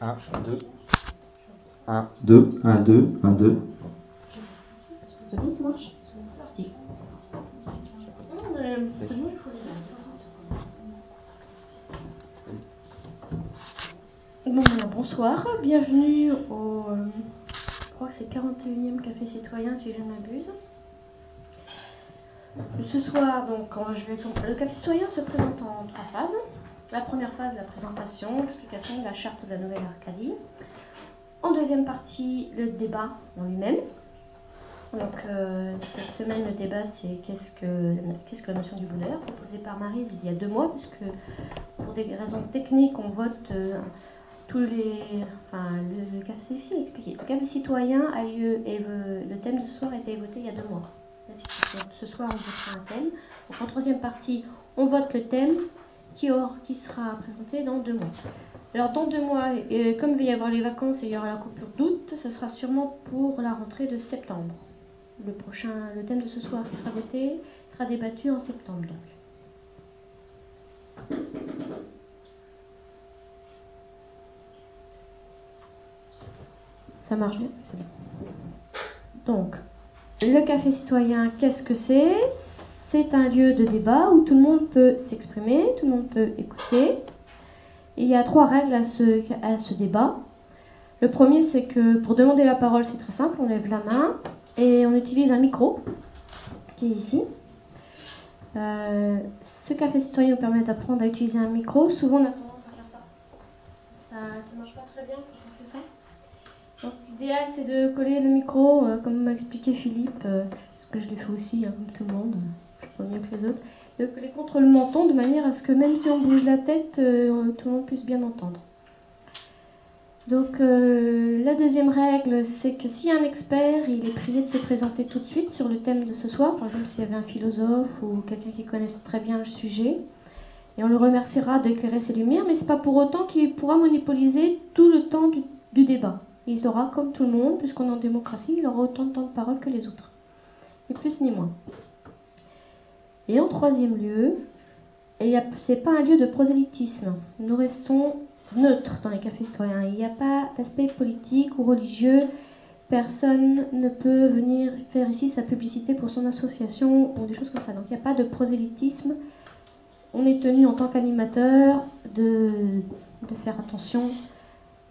1, 2. 1, 2, 1, 2, 1, 2. C'est bon, ça marche C'est parti. Bon, bonsoir, bienvenue au euh, je crois que c'est 41e Café Citoyen si je ne m'abuse. Ce soir, donc, on- je vais, le Café Citoyen se présente en trois phases. La première phase, la présentation, l'explication de la charte de la Nouvelle Arcadie. En deuxième partie, le débat en lui-même. Donc, euh, cette semaine, le débat, c'est qu'est-ce que, qu'est-ce que la notion du bonheur, proposé par Marise il y a deux mois, puisque pour des raisons techniques, on vote euh, tous les. Enfin, le, le café, expliquer. Le café citoyen a lieu, et le, le thème de ce soir a été voté il y a deux mois. Ce soir, on votera un thème. Donc, en troisième partie, on vote le thème qui, sera présenté dans deux mois. Alors, dans deux mois, euh, comme il va y avoir les vacances et il y aura la coupure d'août, ce sera sûrement pour la rentrée de septembre. Le prochain, le thème de ce soir qui sera voté sera débattu en septembre. Ça marche bien. Donc, le café citoyen, qu'est-ce que c'est? C'est un lieu de débat où tout le monde peut s'exprimer, tout le monde peut écouter. Il y a trois règles à ce, à ce débat. Le premier, c'est que pour demander la parole, c'est très simple, on lève la main et on utilise un micro qui est ici. Euh, ce café citoyen permet d'apprendre à utiliser un micro. Souvent, on a tendance à faire ça. Ça ne marche pas très bien quand on fait ça. Donc l'idéal c'est de coller le micro, euh, comme m'a expliqué Philippe, euh, parce que je l'ai fait aussi, hein, comme tout le monde, je pas mieux que les autres, de coller contre le menton de manière à ce que même si on bouge la tête, euh, tout le monde puisse bien entendre. Donc euh, la deuxième règle, c'est que s'il y a un expert, il est prié de se présenter tout de suite sur le thème de ce soir, par exemple s'il y avait un philosophe ou quelqu'un qui connaisse très bien le sujet. Et on le remerciera d'éclairer ses lumières, mais c'est pas pour autant qu'il pourra monopoliser tout le temps du débat. Il aura, comme tout le monde, puisqu'on est en démocratie, il aura autant de temps de parole que les autres. Ni plus ni moins. Et en troisième lieu, ce n'est pas un lieu de prosélytisme. Nous restons neutres dans les cafés citoyens. Il n'y a pas d'aspect politique ou religieux. Personne ne peut venir faire ici sa publicité pour son association ou des choses comme ça. Donc il n'y a pas de prosélytisme. On est tenu en tant qu'animateur de faire attention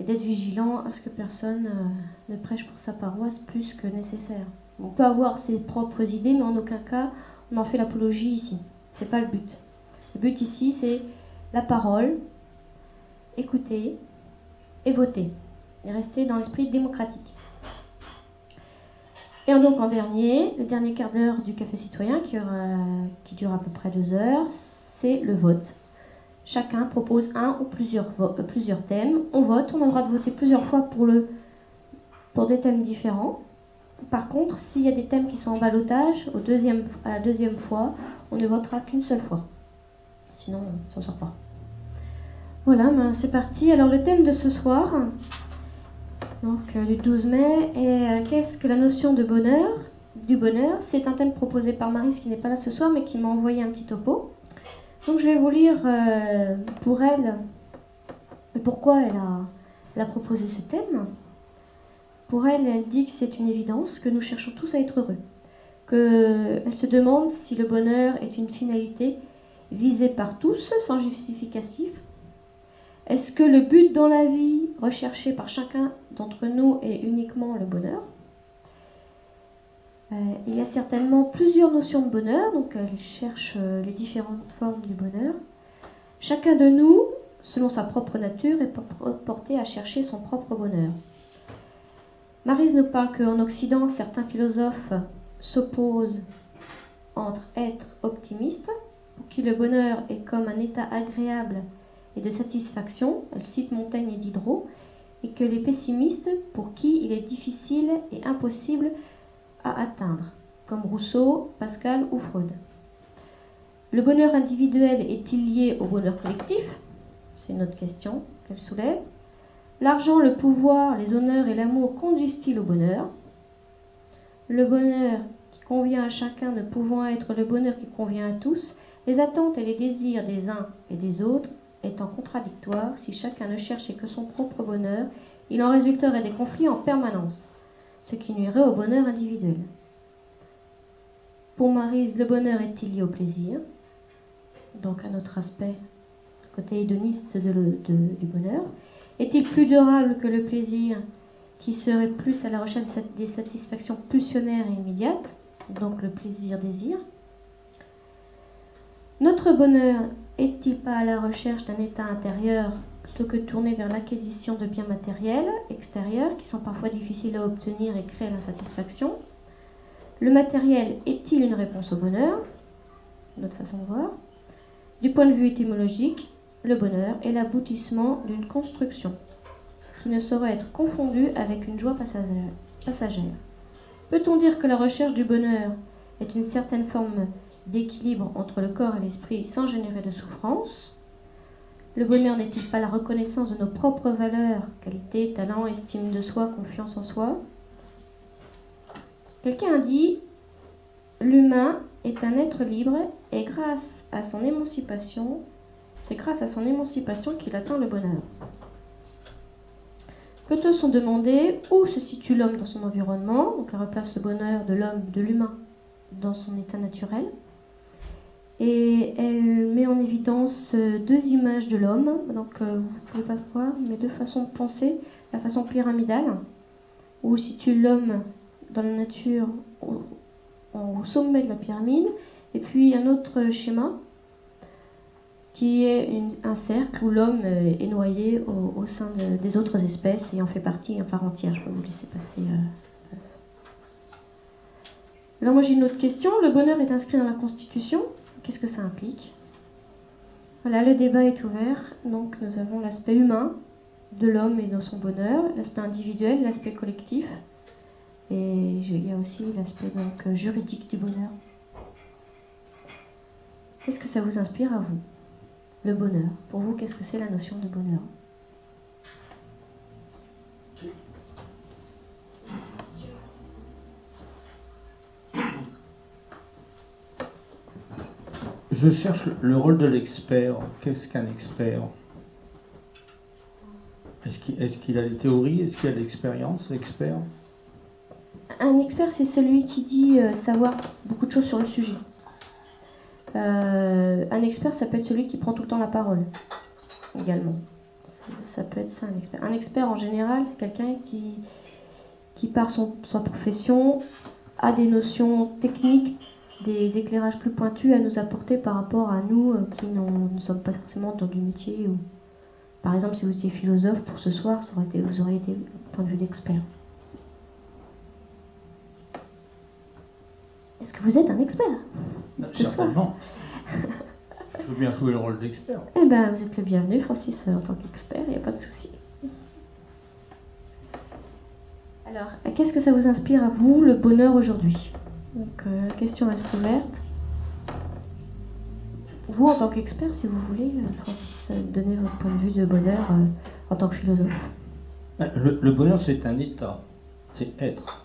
et d'être vigilant à ce que personne euh, ne prêche pour sa paroisse plus que nécessaire. On peut avoir ses propres idées, mais en aucun cas on en fait l'apologie ici. C'est pas le but. Le but ici, c'est la parole, écouter et voter, et rester dans l'esprit démocratique. Et donc en dernier, le dernier quart d'heure du café citoyen, qui, aura, qui dure à peu près deux heures, c'est le vote. Chacun propose un ou plusieurs, euh, plusieurs thèmes. On vote, on a le droit de voter plusieurs fois pour, des thèmes différents. Par contre, s'il y a des thèmes qui sont en balotage, à la deuxième fois, on ne votera qu'une seule fois. Sinon, on ne s'en sort pas. Voilà, ben c'est parti. Alors le thème de ce soir, donc euh, du 12 mai, est euh, qu'est-ce que la notion de bonheur Du bonheur, c'est un thème proposé par Marie, qui n'est pas là ce soir, mais qui m'a envoyé un petit topo. Donc je vais vous lire euh, pour elle pourquoi elle a, elle a proposé ce thème? Pour elle, elle dit que c'est une évidence, que nous cherchons tous à être heureux. Qu'elle se demande si le bonheur est une finalité visée par tous sans justificatif. Est-ce que le but dans la vie recherché par chacun d'entre nous est uniquement le bonheur? Euh, il y a certainement plusieurs notions de bonheur, donc elle cherche euh, les différentes formes du bonheur. Chacun de nous, selon sa propre nature, est porté à chercher son propre bonheur. Marise nous parle qu'en Occident, certains philosophes s'opposent entre être optimiste, pour qui le bonheur est comme un état agréable et de satisfaction, elle cite Montaigne et Diderot, et que les pessimistes, pour qui il est difficile et impossible à atteindre, comme Rousseau, Pascal ou Freud. Le bonheur individuel est-il lié au bonheur collectif? C'est une autre question qu'elle soulève. L'argent, le pouvoir, les honneurs et l'amour conduisent-ils au bonheur? Le bonheur qui convient à chacun ne pouvant être le bonheur qui convient à tous, les attentes et les désirs des uns et des autres étant contradictoires, si chacun ne cherchait que son propre bonheur, il en résulterait des conflits en permanence, ce qui nuirait au bonheur individuel. Pour Marise, le bonheur est-il lié au plaisir? Donc à notre aspect, côté hédoniste du bonheur. Est-il plus durable que le plaisir qui serait plus à la recherche des satisfactions pulsionnaires et immédiates, donc le plaisir-désir Notre bonheur est-il pas à la recherche d'un état intérieur que tourné vers l'acquisition de biens matériels extérieurs qui sont parfois difficiles à obtenir et créent l'insatisfaction Le matériel est-il une réponse au bonheur? Notre façon de voir. Du point de vue étymologique, le bonheur est l'aboutissement d'une construction qui ne saurait être confondue avec une joie passagère. Peut-on dire que la recherche du bonheur est une certaine forme d'équilibre entre le corps et l'esprit sans générer de souffrance? Le bonheur n'est-il pas la reconnaissance de nos propres valeurs, qualités, talents, estime de soi, confiance en soi? Quelqu'un a dit L'humain est un être libre et grâce à son émancipation, c'est grâce à son émancipation qu'il atteint le bonheur. Peut-on se demander où se situe l'homme dans son environnement Donc elle replace le bonheur de l'homme, de l'humain, dans son état naturel? Et elle en évidence euh, deux images de l'homme. Donc euh, vous ne pouvez pas voir, mais deux façons de penser. La façon pyramidale, où situe l'homme dans la nature au, sommet de la pyramide. Et puis un autre schéma qui est un cercle où l'homme euh, est noyé au, sein des autres espèces et en fait partie en part entière. Je peux vous laisser passer. Alors moi j'ai une autre question. Le bonheur est inscrit dans la Constitution. Qu'est-ce que ça implique? Voilà, le débat est ouvert. Donc nous avons l'aspect humain de l'homme et dans son bonheur, l'aspect individuel, l'aspect collectif, et il y a aussi l'aspect donc juridique du bonheur. Qu'est-ce que ça vous inspire à vous le bonheur? Pour vous, qu'est-ce que c'est la notion de bonheur? Je cherche le rôle de l'expert. Qu'est-ce qu'un expert? Est-ce qu'il a des théories? Est-ce qu'il a de l'expérience Expert? Un expert, c'est celui qui dit euh, savoir beaucoup de choses sur le sujet. Euh, un expert, ça peut être celui qui prend tout le temps la parole, également. Ça peut être ça, un expert. Un expert, en général, c'est quelqu'un qui, qui, par son, sa profession, a des notions techniques, des éclairages plus pointus à nous apporter par rapport à nous euh, qui ne sommes pas forcément dans du métier. Ou... Par exemple, si vous étiez philosophe pour ce soir, ça aurait été, vous auriez été point de vue d'expert. Est-ce que vous êtes un expert Certainement. Je veux bien jouer le rôle d'expert. Eh bien, vous êtes le bienvenu, Francis, en tant qu'expert, il n'y a pas de souci. Alors, qu'est-ce que ça vous inspire à vous, le bonheur aujourd'hui? Donc, euh, la question reste ouverte. Vous, en tant qu'expert, si vous voulez, euh, Francis, euh, donner votre point de vue de bonheur en tant que philosophe. le bonheur, c'est un état, c'est être.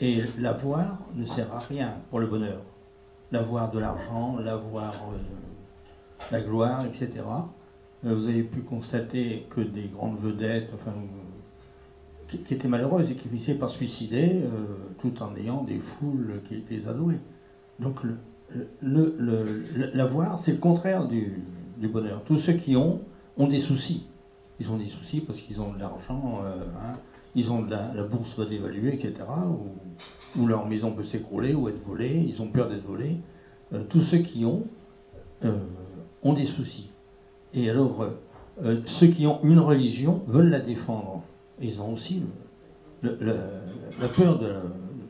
Et l'avoir ne sert à rien pour le bonheur. L'avoir de l'argent, l'avoir euh, la gloire, etc. Euh, vous avez pu constater que des grandes vedettes, enfin, qui, étaient malheureuses et qui finissaient par suicider euh, tout en ayant des foules qui les adoraient. Donc l'avoir, c'est le contraire du, bonheur. Tous ceux qui ont ont des soucis. Ils ont des soucis parce qu'ils ont de l'argent. Hein, ils ont la, bourse va dévaluer, etc., ou, leur maison peut s'écrouler ou être volée, ils ont peur d'être volés. Euh, tous ceux qui ont euh, ont des soucis. Et alors, euh, ceux qui ont une religion veulent la défendre. Ils ont aussi la peur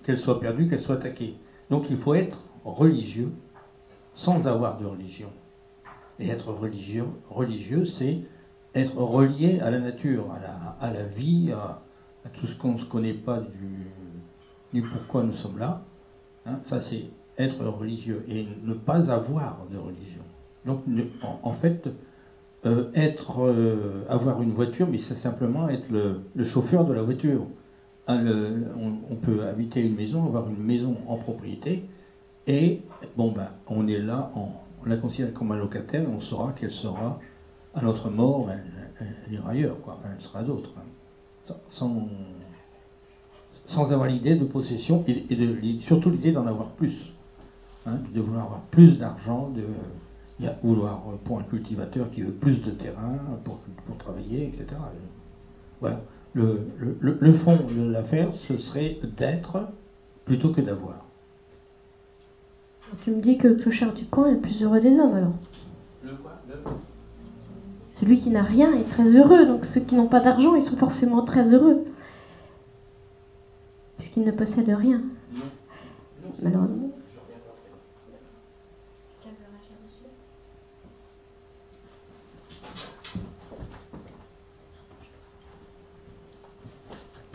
qu'elle soit perdue, qu'elle soit attaquée. Donc il faut être religieux sans avoir de religion. Et être religieux, religieux c'est être relié à la nature, à la, vie, à, tout ce qu'on ne connaît pas du, pourquoi nous sommes là. Hein, ça, c'est être religieux et ne pas avoir de religion. Donc, en, fait, euh, être, euh, avoir une voiture, mais c'est simplement être le, chauffeur de la voiture. Hein, on, peut habiter une maison, avoir une maison en propriété, et bon ben, on est là en, on la considère comme un locataire on saura qu'elle sera à notre mort, elle, ira ailleurs, quoi. elle sera d'autres. Hein. Sans, sans avoir l'idée de possession et, surtout l'idée d'en avoir plus. Hein, de vouloir avoir plus d'argent, de vouloir pour un cultivateur qui veut plus de terrain pour, pour travailler, etc. Voilà. Le, le, le fond de l'affaire, ce serait d'être plutôt que d'avoir. Tu me dis que le clochard du coin est le plus heureux des hommes alors Le quoi? Celui qui n'a rien est très heureux, donc ceux qui n'ont pas d'argent, ils sont forcément très heureux. Puisqu'ils ne possèdent rien. Malheureusement.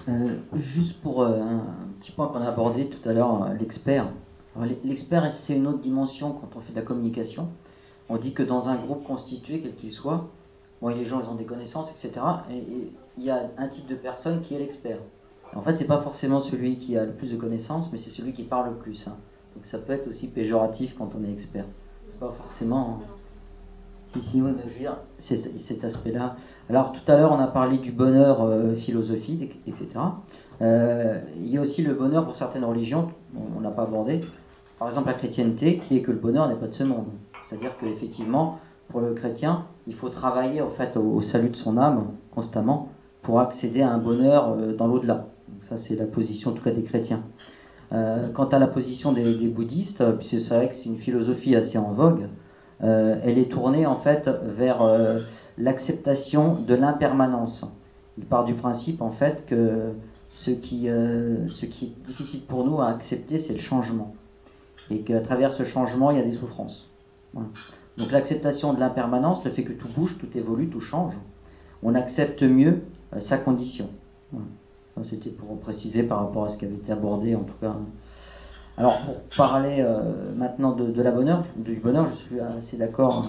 Euh, juste pour euh, un petit point qu'on a abordé tout à l'heure, euh, l'expert. L'expert, c'est une autre dimension quand on fait de la communication. On dit que dans un groupe constitué, quel qu'il soit, bon, les gens ils ont des connaissances, etc. Et il y a un type de personne qui est l'expert. En fait, c'est pas forcément celui qui a le plus de connaissances, mais c'est celui qui parle le plus. Hein. Donc ça peut être aussi péjoratif quand on est expert. Pas forcément. Si, si, oui, mais je veux dire, c'est cet aspect-là. Alors tout à l'heure, on a parlé du bonheur euh, philosophique, etc. Euh, il y a aussi le bonheur pour certaines religions, on n'a pas abordé. Par exemple, la chrétienté, qui est que le bonheur n'est pas de ce monde. C'est-à-dire qu'effectivement, pour le chrétien, il faut travailler en fait au, salut de son âme constamment pour accéder à un bonheur euh, dans l'au-delà. Ça, c'est la position en tout cas des chrétiens. Quant à la position des, des bouddhistes, puisque c'est vrai que c'est une philosophie assez en vogue, elle est tournée en fait vers l'acceptation de l'impermanence. Il part du principe en fait que ce qui, euh, ce qui est difficile pour nous à accepter, c'est le changement. Et qu'à travers ce changement, il y a des souffrances. Donc l'acceptation de l'impermanence, le fait que tout bouge, tout évolue, tout change, on accepte mieux sa condition. Ça, c'était pour préciser par rapport à ce qui avait été abordé, en tout cas, alors pour parler euh, maintenant de, la bonheur, du bonheur, je suis assez d'accord euh,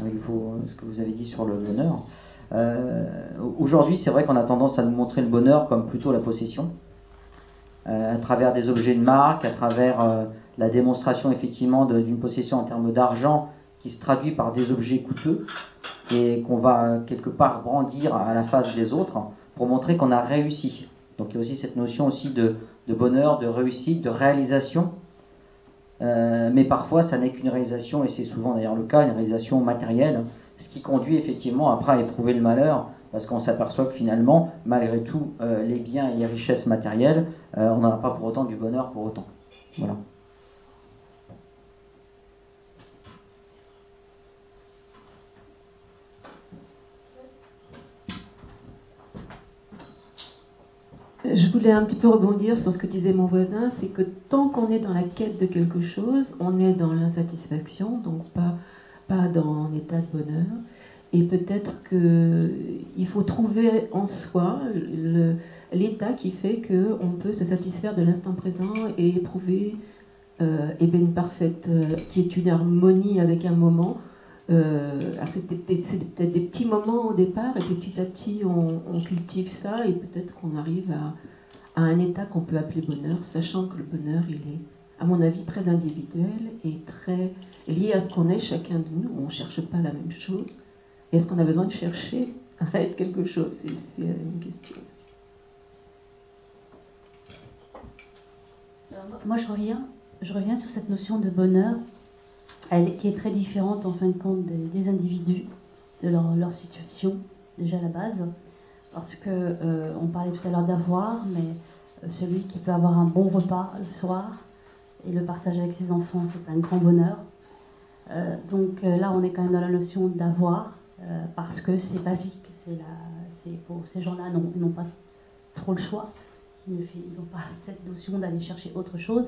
avec vous, ce que vous avez dit sur le bonheur. Euh, aujourd'hui, c'est vrai qu'on a tendance à nous montrer le bonheur comme plutôt la possession, à travers des objets de marque, à travers la démonstration effectivement d'une possession en termes d'argent qui se traduit par des objets coûteux et qu'on va quelque part brandir à la face des autres pour montrer qu'on a réussi. Donc il y a aussi cette notion aussi de, de bonheur, de réussite, de réalisation. Euh, mais parfois, ça n'est qu'une réalisation, et c'est souvent d'ailleurs le cas, une réalisation matérielle, ce qui conduit effectivement après à éprouver le malheur, parce qu'on s'aperçoit que finalement, malgré tout, euh, les biens et les richesses matérielles, euh, on n'aura pas pour autant du bonheur pour autant. Voilà. Je voulais un petit peu rebondir sur ce que disait mon voisin, c'est que tant qu'on est dans la quête de quelque chose, on est dans l'insatisfaction, donc pas, pas dans un état de bonheur. Et peut-être qu'il faut trouver en soi l'état qui fait qu'on peut se satisfaire de l'instant présent et éprouver euh, eh une parfaite, euh, qui est une harmonie avec un moment, euh, c'est peut-être des petits moments au départ, et petit à petit, on, cultive ça, et peut-être qu'on arrive à, un état qu'on peut appeler bonheur, sachant que le bonheur, il est, à mon avis, très individuel et très lié à ce qu'on est chacun de nous. On ne cherche pas la même chose. Est-ce qu'on a besoin de chercher à être quelque chose? C'est une question. moi, je reviens, je reviens sur cette notion de bonheur qui est très différente en fin de compte des, individus, de leur, situation, déjà à la base. Parce que euh, on parlait tout à l'heure d'avoir, mais euh, celui qui peut avoir un bon repas le soir et le partager avec ses enfants, c'est un grand bonheur. Euh, donc là, on est quand même dans la notion d'avoir, parce que c'est basique. C'est pour ces gens-là, n'ont pas trop le choix. Ils n'ont pas cette notion d'aller chercher autre chose.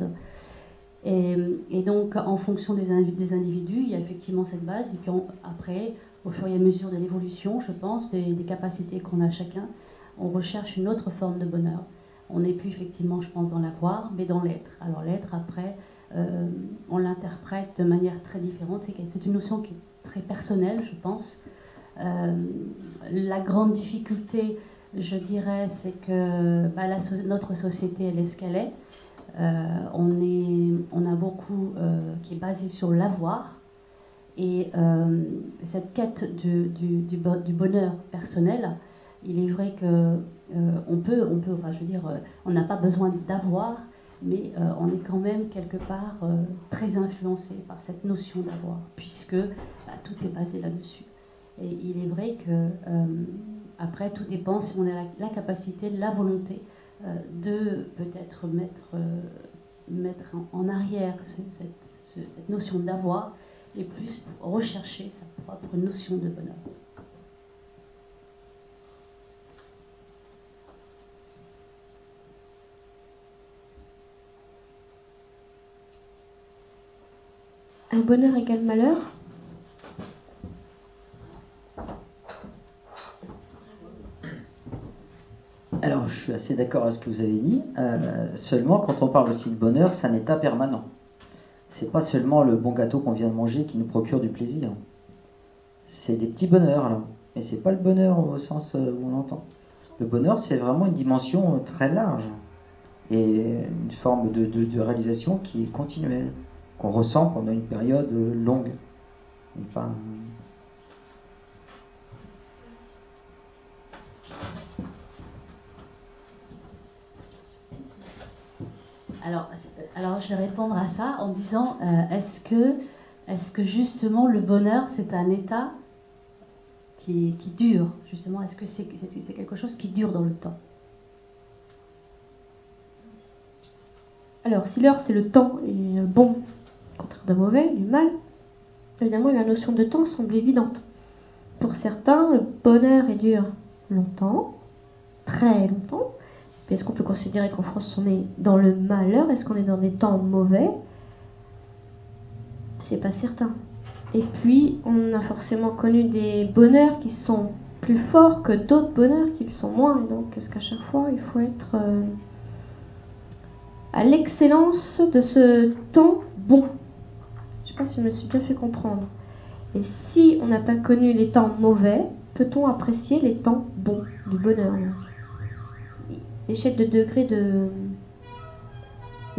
Et, donc, en fonction des, individus, il y a effectivement cette base. Et puis après, au fur et à mesure de l'évolution, je pense, des, des capacités qu'on a chacun, on recherche une autre forme de bonheur. On n'est plus effectivement, je pense, dans l'avoir, mais dans l'être. Alors l'être, après, euh, on l'interprète de manière très différente. C'est une notion qui est très personnelle, je pense. Euh, la grande difficulté, je dirais, c'est que bah, notre société, elle est ce qu'elle est. Euh, on, a beaucoup euh, qui est basé sur l'avoir. Et euh, cette quête du, bonheur personnel, il est vrai que on peut, on peut, je veux dire, on n'a pas besoin d'avoir, mais on est quand même quelque part très influencé par cette notion d'avoir, puisque bah, tout est basé là-dessus. Et il est vrai que après, tout dépend si on a la, capacité, la volonté de peut-être mettre, mettre en, arrière cette, cette notion d'avoir et plus rechercher sa propre notion de bonheur. Un bonheur égale malheur? Alors, je suis assez d'accord avec ce que vous avez dit. Euh, seulement, quand on parle aussi de bonheur, c'est un état permanent c'est pas seulement le bon gâteau qu'on vient de manger qui nous procure du plaisir. C'est des petits bonheurs là. Et c'est pas le bonheur au sens euh, où on l'entend. Le bonheur, c'est vraiment une dimension très large et une forme de, de réalisation qui est continuelle, qu'on ressent pendant une période longue. Enfin, Alors, je vais répondre à ça en disant euh, est-ce que, est que justement le bonheur c'est un état qui, dure? Justement, est-ce que c'est quelque chose qui dure dans le temps? Alors, si l'heure c'est le temps et bon, contraire de mauvais, du mal, évidemment la notion de temps semble évidente. Pour certains, le bonheur est dur longtemps, très longtemps, est-ce qu'on peut considérer qu'en France on est dans le malheur? Est-ce qu'on est dans des temps mauvais? C'est pas certain. Et puis, on a forcément connu des bonheurs qui sont plus forts que d'autres bonheurs qui sont moins. Et donc, est-ce qu'à chaque fois, il faut être euh, à l'excellence de ce temps bon Je sais pas si je me suis bien fait comprendre. Et si on n'a pas connu les temps mauvais, peut-on apprécier les temps bons du bonheur l'échelle de degré de,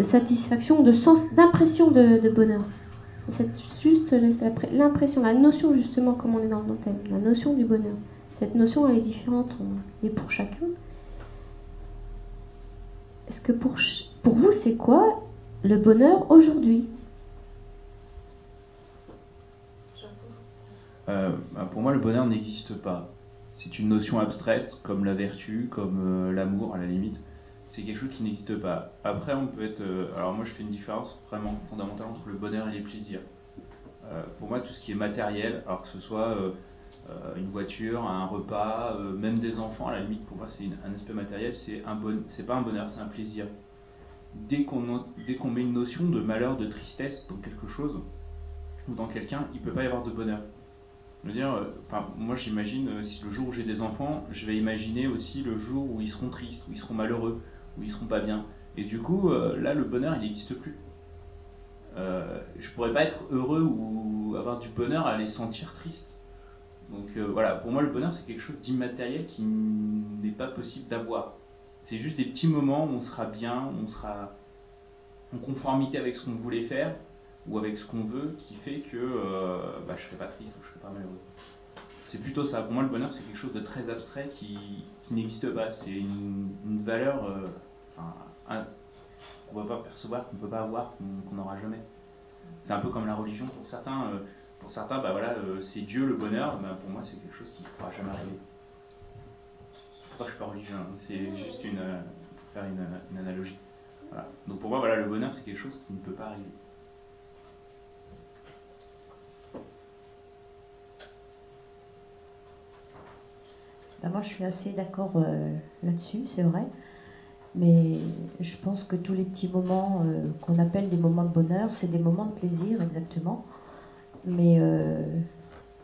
satisfaction, de sens, d'impression de, bonheur. C'est juste l'impression, la notion justement, comme on est dans le thème, la notion du bonheur. Cette notion, elle est différente et pour chacun. Est-ce que pour, pour vous, c'est quoi le bonheur aujourd'hui? Euh, bah, Pour moi, le bonheur n'existe pas c'est une notion abstraite, comme la vertu, comme euh, l'amour à la limite. C'est quelque chose qui n'existe pas. Après, on peut être. Euh, alors, moi, je fais une différence vraiment fondamentale entre le bonheur et les plaisirs. Euh, pour moi, tout ce qui est matériel, alors que ce soit une voiture, un repas, même des enfants, à la limite, pour moi, c'est un aspect matériel, c'est un bon, c'est pas un bonheur, c'est un plaisir. Dès qu'on, dès qu'on met une notion de malheur, de tristesse dans quelque chose ou dans quelqu'un, il peut pas y avoir de bonheur dire, euh, moi j'imagine, euh, si le jour où j'ai des enfants, je vais imaginer aussi le jour où ils seront tristes, où ils seront malheureux, où ils seront pas bien. Et du coup, euh, là, le bonheur, il n'existe plus. Je pourrais pas être heureux ou avoir du bonheur à les sentir tristes. Donc voilà, pour moi, le bonheur, c'est quelque chose d'immatériel qui n'est pas possible d'avoir. C'est juste des petits moments où on sera bien, on sera en conformité avec ce qu'on voulait faire, ou avec ce qu'on veut qui fait que euh, bah, je serai pas triste ou je ne. C'est plutôt ça. Pour moi, le bonheur, c'est quelque chose de très abstrait qui, n'existe pas. C'est une, valeur euh, qu'on ne va pas percevoir, qu'on ne peut pas avoir, qu'on n'aura jamais. C'est un peu comme la religion pour certains. Euh, pour certains, bah voilà, c'est Dieu le bonheur. Bah, pour moi, c'est quelque chose qui ne pourra jamais arriver. Pourquoi je suis pas religieux hein? C'est juste une, pour faire une, analogie. Donc pour moi, voilà, le bonheur, c'est quelque chose qui ne peut pas arriver. Bah, moi, je suis assez d'accord euh, là-dessus, c'est vrai. Mais je pense que tous les petits moments euh, qu'on appelle des moments de bonheur, c'est des moments de plaisir, exactement. Mais euh,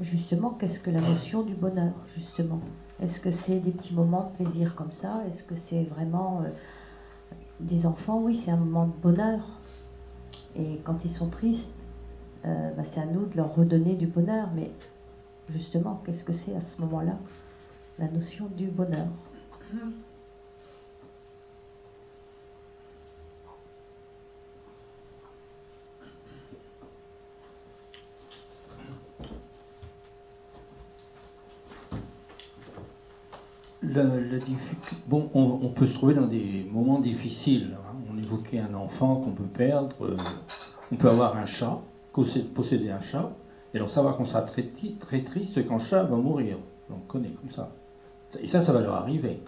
justement, qu'est-ce que la notion du bonheur, justement? Est-ce que c'est des petits moments de plaisir comme ça? Est-ce que c'est vraiment des enfants? Oui, c'est un moment de bonheur. Et quand ils sont tristes, bah, c'est à nous de leur redonner du bonheur. Mais justement, qu'est-ce que c'est à ce moment-là? la notion du bonheur. La, la bon, on, peut se trouver dans des moments difficiles. Hein. On évoquait un enfant qu'on peut perdre. Euh, on peut avoir un chat, posséder un chat, et donc savoir qu'on sera très, très triste quand le chat va mourir. On connaît comme ça. Et ça, ça va leur arriver.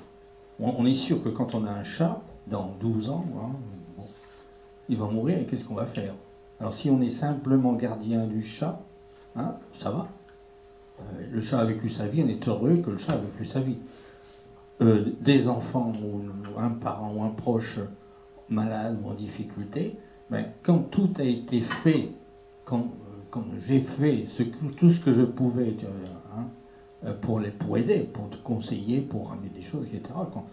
On, est sûr que quand on a un chat, dans 12 ans, hein, il va mourir et qu'est-ce qu'on va faire? Alors si on est simplement gardien du chat, hein, ça va. Euh, le chat a vécu sa vie, on est heureux que le chat a vécu sa vie. Euh, des enfants ou un parent ou un proche malade ou en difficulté, ben, quand tout a été fait, quand, euh, j'ai fait tout ce que je pouvais tu vois, hein, euh, pour, les, pour aider, pour te conseiller, pour ramener des choses, etc. Quand,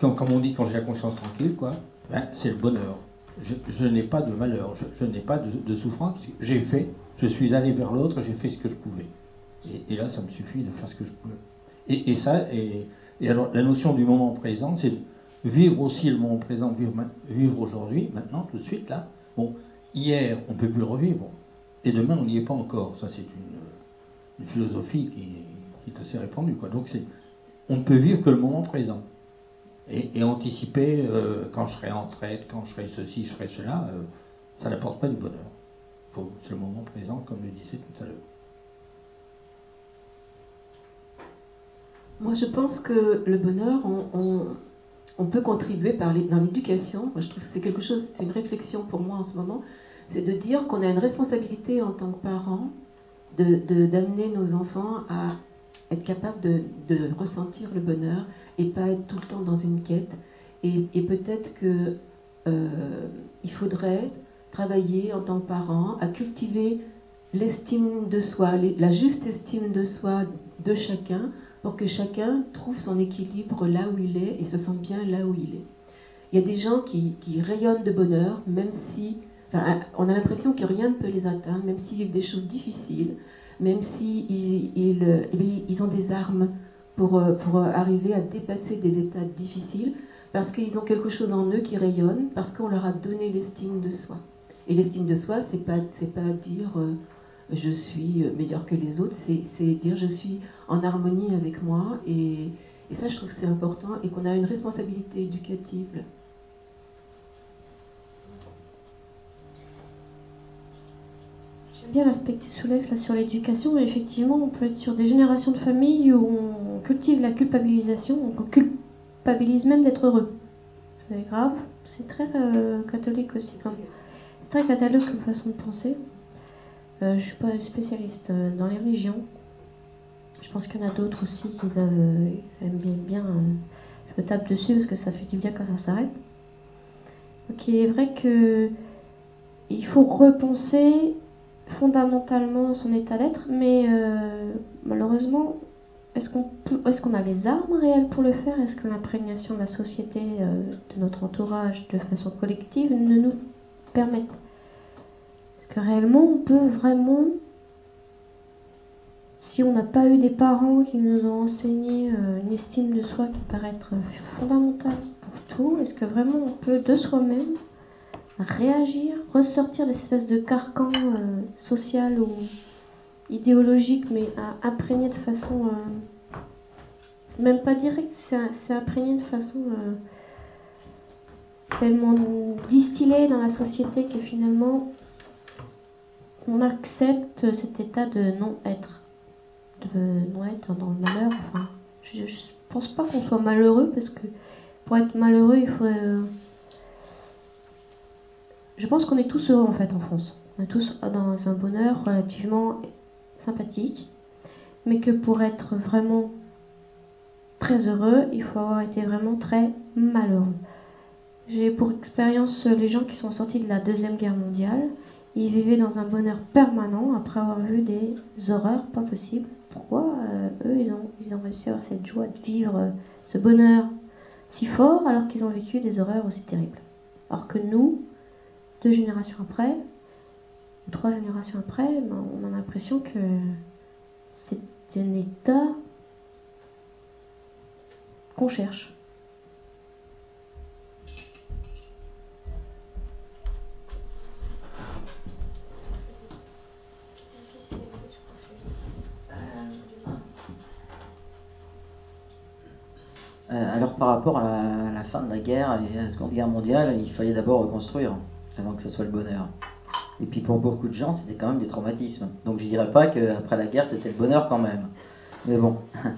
quand- comme on dit, quand j'ai la conscience tranquille, quoi, ben, c'est le bonheur. Je, je n'ai pas de malheur, je, je n'ai pas de, de souffrance, j'ai fait, je suis allé vers l'autre, j'ai fait ce que je pouvais. Et, là, ça me suffit de faire ce que je pouvais. Et, et ça, et, et alors la notion du moment présent, c'est vivre aussi le moment présent, vivre, vivre aujourd'hui, maintenant, tout de suite, là. Bon, hier, on ne peut plus le revivre. Et demain, on n'y est pas encore. Ça, c'est une, une philosophie qui, est assez répandue. Quoi. Donc, on ne peut vivre que le moment présent. Et, anticiper euh, quand je serai en retraite, quand je ferai ceci, je ferai cela, euh, ça n'apporte pas du bonheur. C'est le moment présent, comme le disait tout à l'heure. Moi, je pense que le bonheur, on, peut contribuer par les- dans l'éducation. Moi, je trouve que c'est quelque chose, c'est une réflexion pour moi en ce moment, c'est de dire qu'on a une responsabilité en tant que parents de- de- d'amener nos enfants à être capables de, de ressentir le bonheur et pas être tout le temps dans une quête. Et, et peut-être que euh, il faudrait travailler en tant que parents à cultiver l'estime de soi, la juste estime de soi de chacun pour que chacun trouve son équilibre là où il est et se sente bien là où il est. Il y a des gens qui, qui rayonnent de bonheur, même si on a l'impression que rien ne peut les atteindre, même s'ils vivent des choses difficiles, même s'ils ils, eh ils ont des armes pour, euh, euh, arriver à dépasser des états difficiles, parce qu'ils ont quelque chose en eux qui rayonne, parce qu'on leur a donné l'estime de soi. Et l'estime de soi, c'est pas pas dire euh, je suis meilleur que les autres, c'est dire je suis en harmonie avec moi. Et, et ça, je trouve que c'est important et qu'on a une responsabilité éducative. là. J'aime bien l'aspect que tu soulèves là sur l'éducation. Et effectivement, on peut être sur des générations de familles où on cultive la culpabilisation, on culpabilise même d'être heureux. C'est grave. C'est très euh, catholique aussi, comme très catholique comme façon de penser. Euh, je suis pas spécialiste euh, dans les religions. Je pense qu'il y en a d'autres aussi qui euh, aiment bien. bien je me tape dessus parce que ça fait du bien quand ça s'arrête. Donc il est vrai que il faut repenser fondamentalement son état d'être, mais euh, malheureusement, est-ce qu'on est-ce a les armes réelles pour le faire? Est-ce que l'imprégnation de la société, euh, de notre entourage, de façon collective, ne nous permet? Est-ce que réellement on peut vraiment, si on n'a pas eu des parents qui nous ont enseigné euh, une estime de soi qui paraît être fondamentale pour tout, est-ce que vraiment on peut de soi-même réagir, ressortir de cette de carcan euh, social ou idéologique, mais à imprégner de façon, euh, même pas directe, c'est imprégné de façon euh, tellement distillée dans la société que finalement on accepte cet état de non-être, de non-être dans le malheur. Enfin, je, je pense pas qu'on soit malheureux parce que pour être malheureux, il faut je pense qu'on est tous heureux en fait en France. On est tous dans un bonheur relativement sympathique, mais que pour être vraiment très heureux, il faut avoir été vraiment très malheureux. J'ai pour expérience les gens qui sont sortis de la Deuxième Guerre mondiale. Ils vivaient dans un bonheur permanent après avoir vu des horreurs pas possibles. Pourquoi euh, eux, ils ont, ils ont réussi à avoir cette joie de vivre euh, ce bonheur si fort alors qu'ils ont vécu des horreurs aussi terribles? Alors que nous, deux générations après, ou trois générations après, ben, on a l'impression que c'est un état qu'on cherche. Euh, alors par rapport à la, à la, fin de la guerre et à la Seconde Guerre mondiale, il fallait d'abord reconstruire avant que ce soit le bonheur. Et puis pour beaucoup de gens, c'était quand même des traumatismes. Donc je dirais pas qu'après la guerre, c'était le bonheur quand même. Mais bon.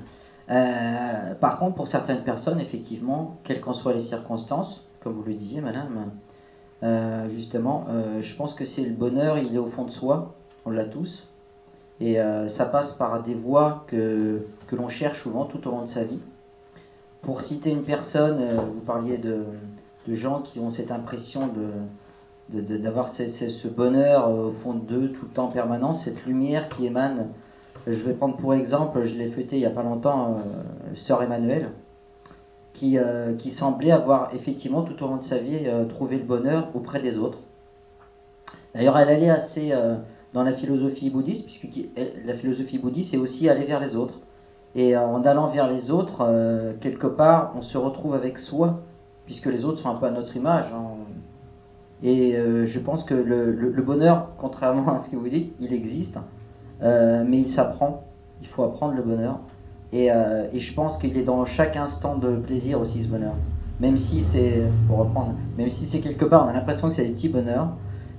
Euh, par contre, pour certaines personnes, effectivement, quelles qu'en soient les circonstances, comme vous le disiez, madame, euh, justement, euh, je pense que c'est le bonheur, il est au fond de soi, on l'a tous. Et ça passe par des voies que, que l'on cherche souvent tout au long de sa vie. Pour citer une personne, vous parliez de, de, gens qui ont cette impression de, d'avoir ce, bonheur au fond d'eux tout le temps en permanence, cette lumière qui émane je vais prendre pour exemple, je l'ai fêté il n'y a pas longtemps, euh, Sœur Emmanuel, qui, euh, qui, semblait avoir effectivement tout au long de sa vie euh, trouvé le bonheur auprès des autres. D'ailleurs, elle allait assez euh, dans la philosophie bouddhiste, puisque la philosophie bouddhiste est aussi aller vers les autres. Et euh, en allant vers les autres, euh, quelque part, on se retrouve avec soi, puisque les autres sont un peu à notre image. Hein. Et je pense que le, bonheur, contrairement à ce que vous dites, il existe. Euh, mais il s'apprend. Il faut apprendre le bonheur. Et, euh, et je pense qu'il est dans chaque instant de plaisir aussi ce bonheur. Même si c'est, pour reprendre, même si c'est quelque part, on a l'impression que c'est des petits bonheurs.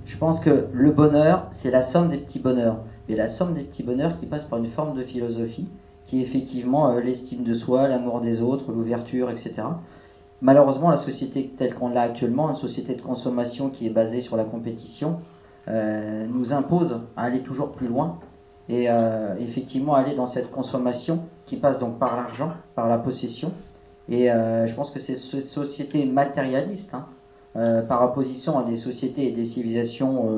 Je pense que le bonheur, c'est la somme des petits bonheurs. Et la somme des petits bonheurs qui passe par une forme de philosophie, qui est effectivement euh, l'estime de soi, l'amour des autres, l'ouverture, etc. Malheureusement, la société telle qu'on l'a actuellement, une société de consommation qui est basée sur la compétition, euh, nous impose à aller toujours plus loin et euh, effectivement aller dans cette consommation qui passe donc par l'argent, par la possession. Et euh, je pense que c'est cette société matérialiste, hein, euh, par opposition à des sociétés et des civilisations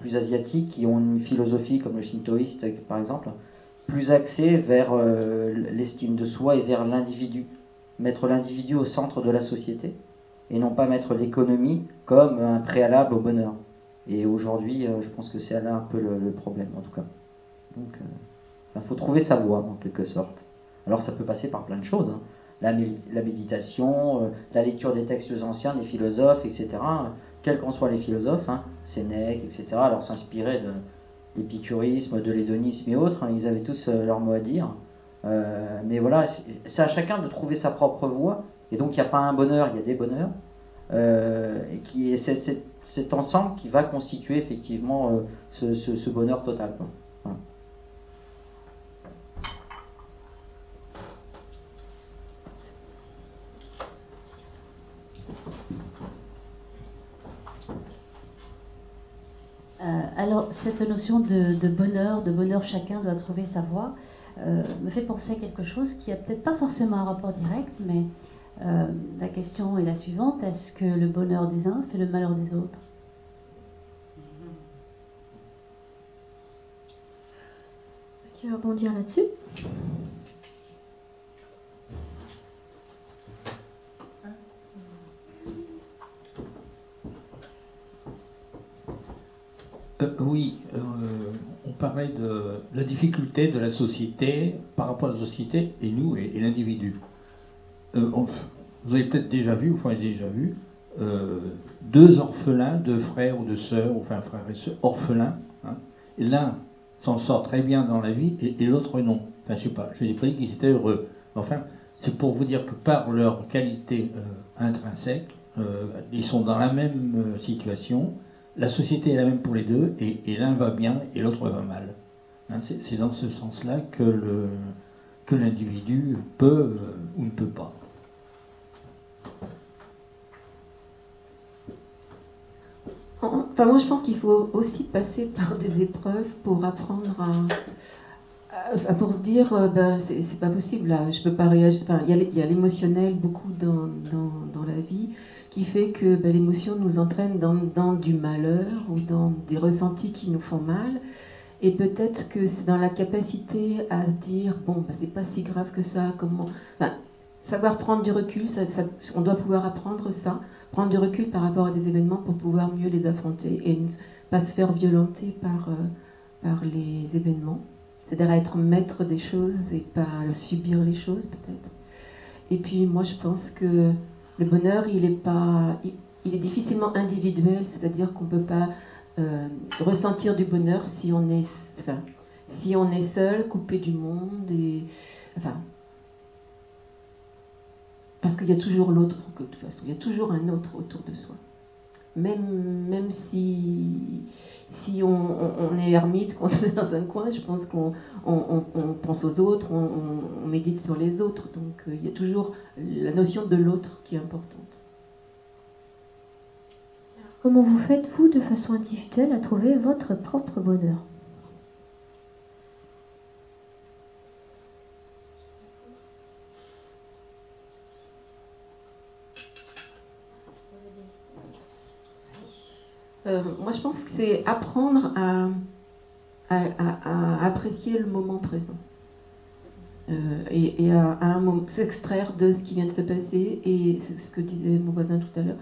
plus asiatiques qui ont une philosophie comme le shintoïste par exemple, plus axée vers l'estime de soi et vers l'individu, mettre l'individu au centre de la société et non pas mettre l'économie comme un préalable au bonheur. Et aujourd'hui, euh, je pense que c'est là un peu le, problème en tout cas. Donc, il euh, faut trouver sa voie en quelque sorte. Alors ça peut passer par plein de choses. Hein. La, méditation, euh, la lecture des textes anciens, des philosophes, etc. Quels qu'en soient les philosophes, hein, Sénèque, etc. Alors s'inspirer de l'épicurisme, de l'hédonisme et autres, hein, ils avaient tous leur mot à dire. Euh, mais voilà, c'est à chacun de trouver sa propre voie. Et donc il n'y a pas un bonheur, il y a des bonheurs. Euh, et c'est cet ensemble qui va constituer effectivement euh, ce, bonheur total. Alors, cette notion de, bonheur, de bonheur chacun doit trouver sa voie, euh, me fait penser à quelque chose qui a peut-être pas forcément un rapport direct, mais euh, la question est la suivante. Est-ce que le bonheur des uns fait le malheur des autres? Qui veut rebondir là-dessus. Euh, oui, euh, parlait de la difficulté de la société par rapport à la société et nous et, l'individu. Euh, vous avez peut-être déjà vu, enfin déjà vu, euh, deux orphelins, deux frères ou deux sœurs, enfin frères et sœurs, orphelins. Hein, et l'un s'en sort très bien dans la vie et, l'autre non. Enfin, je sais pas, je n'ai pas dit qu'ils étaient heureux. Enfin, c'est pour vous dire que par leur qualité intrinsèque, ils sont dans la même situation la société est la même pour les deux, et, l'un va bien et l'autre va mal. Hein, c'est dans ce sens-là que l'individu peut euh, ou ne peut pas. Enfin, moi, je pense qu'il faut aussi passer par des épreuves pour apprendre à, à pour dire, euh, ben, c'est pas possible là, je peux pas réagir. Enfin, il y a l'émotionnel beaucoup dans la vie qui fait que ben, l'émotion nous entraîne dans, du malheur ou dans des ressentis qui nous font mal. Et peut-être que c'est dans la capacité à dire bon, ben, c'est pas si grave que ça. Comment enfin, savoir prendre du recul, on doit pouvoir apprendre ça, prendre du recul par rapport à des événements pour pouvoir mieux les affronter et ne pas se faire violenter par euh, par les événements. C'est-à-dire être maître des choses et pas subir les choses peut-être. Et puis moi je pense que le bonheur, il est, pas, il, est difficilement individuel, c'est-à-dire qu'on ne peut pas euh, ressentir du bonheur si on est, si on est seul, coupé du monde. Et, parce qu'il y a toujours l'autre, de toute façon, il y a toujours un autre autour de soi. Même, même si, si on, est ermite, qu'on est dans un coin, je pense qu'on on, pense aux autres, on, médite sur les autres. Donc euh, il y a toujours la notion de l'autre qui est importante. comment vous faites, vous, de façon individuelle, à trouver votre propre bonheur Euh, moi, je pense que c'est apprendre à, apprécier le moment présent. Euh, et, à, s'extraire de ce qui vient de se passer, et ce que disait mon voisin tout à l'heure,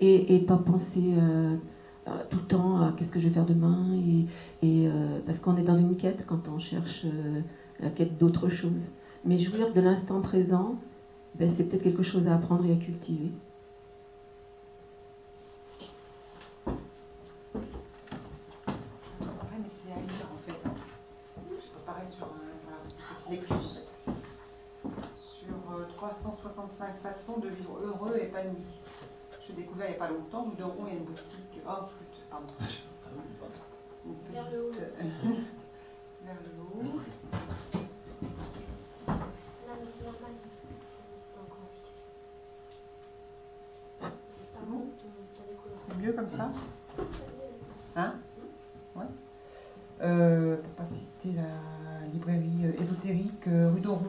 et, pas penser euh, tout le temps à qu'est-ce que je vais faire demain, et, parce qu'on est dans une quête quand on cherche la quête d'autre chose. Mais jouir de l'instant présent, ben, c'est peut-être quelque chose à apprendre et à cultiver. 365 euh, façons de vivre heureux et épanoui. J'ai découvert il n'y a pas longtemps, nous dorons, il y a une boutique. Oh, flûte, pardon. Une Vers le haut. Vers le haut. C'est mieux comme ça? Hein? Ouais. Euh, pour pas citer la librairie euh, ésotérique euh, rue d'Auroux.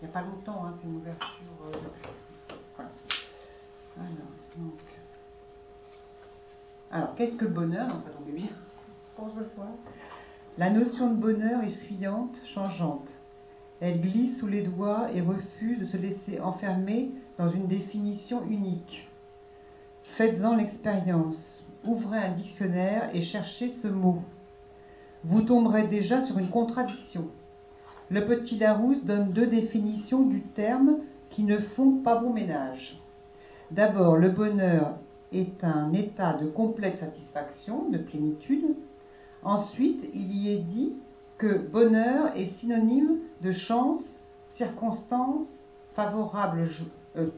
Il n'y a pas longtemps, hein, c'est une ouverture. voilà. Alors, Alors, qu'est-ce que le bonheur? Donc, ça tombe bien pour ce soir. La notion de bonheur est fuyante, changeante. Elle glisse sous les doigts et refuse de se laisser enfermer dans une définition unique. Faites-en l'expérience. Ouvrez un dictionnaire et cherchez ce mot vous tomberez déjà sur une contradiction. Le petit Larousse donne deux définitions du terme qui ne font pas bon ménage. D'abord, le bonheur est un état de complète satisfaction, de plénitude. Ensuite, il y est dit que bonheur est synonyme de chance, circonstance favorable, euh,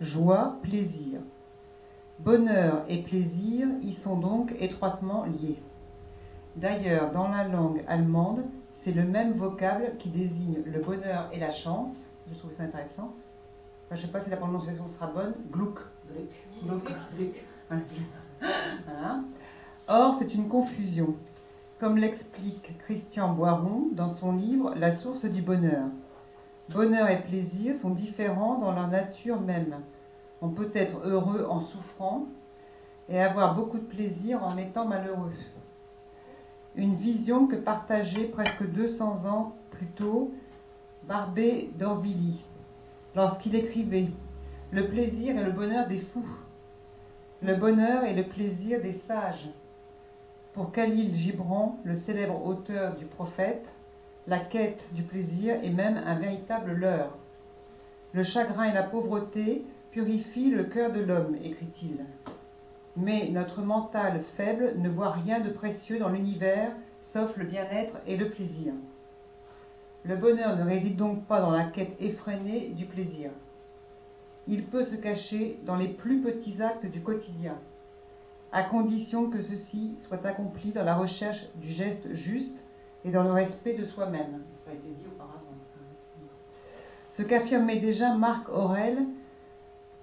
joie, plaisir. Bonheur et plaisir y sont donc étroitement liés. D'ailleurs, dans la langue allemande, c'est le même vocable qui désigne le bonheur et la chance. Je trouve ça intéressant. je ne sais pas si la prononciation sera bonne. Gluck. Gluck. Gluck. Voilà. Or, c'est une confusion, comme l'explique Christian Boiron dans son livre La source du bonheur. Bonheur et plaisir sont différents dans leur nature même. On peut être heureux en souffrant et avoir beaucoup de plaisir en étant malheureux. Une vision que partageait presque 200 ans plus tôt Barbé d'Orvilly lorsqu'il écrivait Le plaisir et le bonheur des fous, le bonheur et le plaisir des sages. Pour Khalil Gibran, le célèbre auteur du prophète, la quête du plaisir est même un véritable leurre. Le chagrin et la pauvreté purifie le cœur de l'homme, écrit-il. Mais notre mental faible ne voit rien de précieux dans l'univers sauf le bien-être et le plaisir. Le bonheur ne réside donc pas dans la quête effrénée du plaisir. Il peut se cacher dans les plus petits actes du quotidien, à condition que ceux-ci soient accomplis dans la recherche du geste juste et dans le respect de soi-même. Ça a été dit auparavant. Ce qu'affirmait déjà Marc Aurel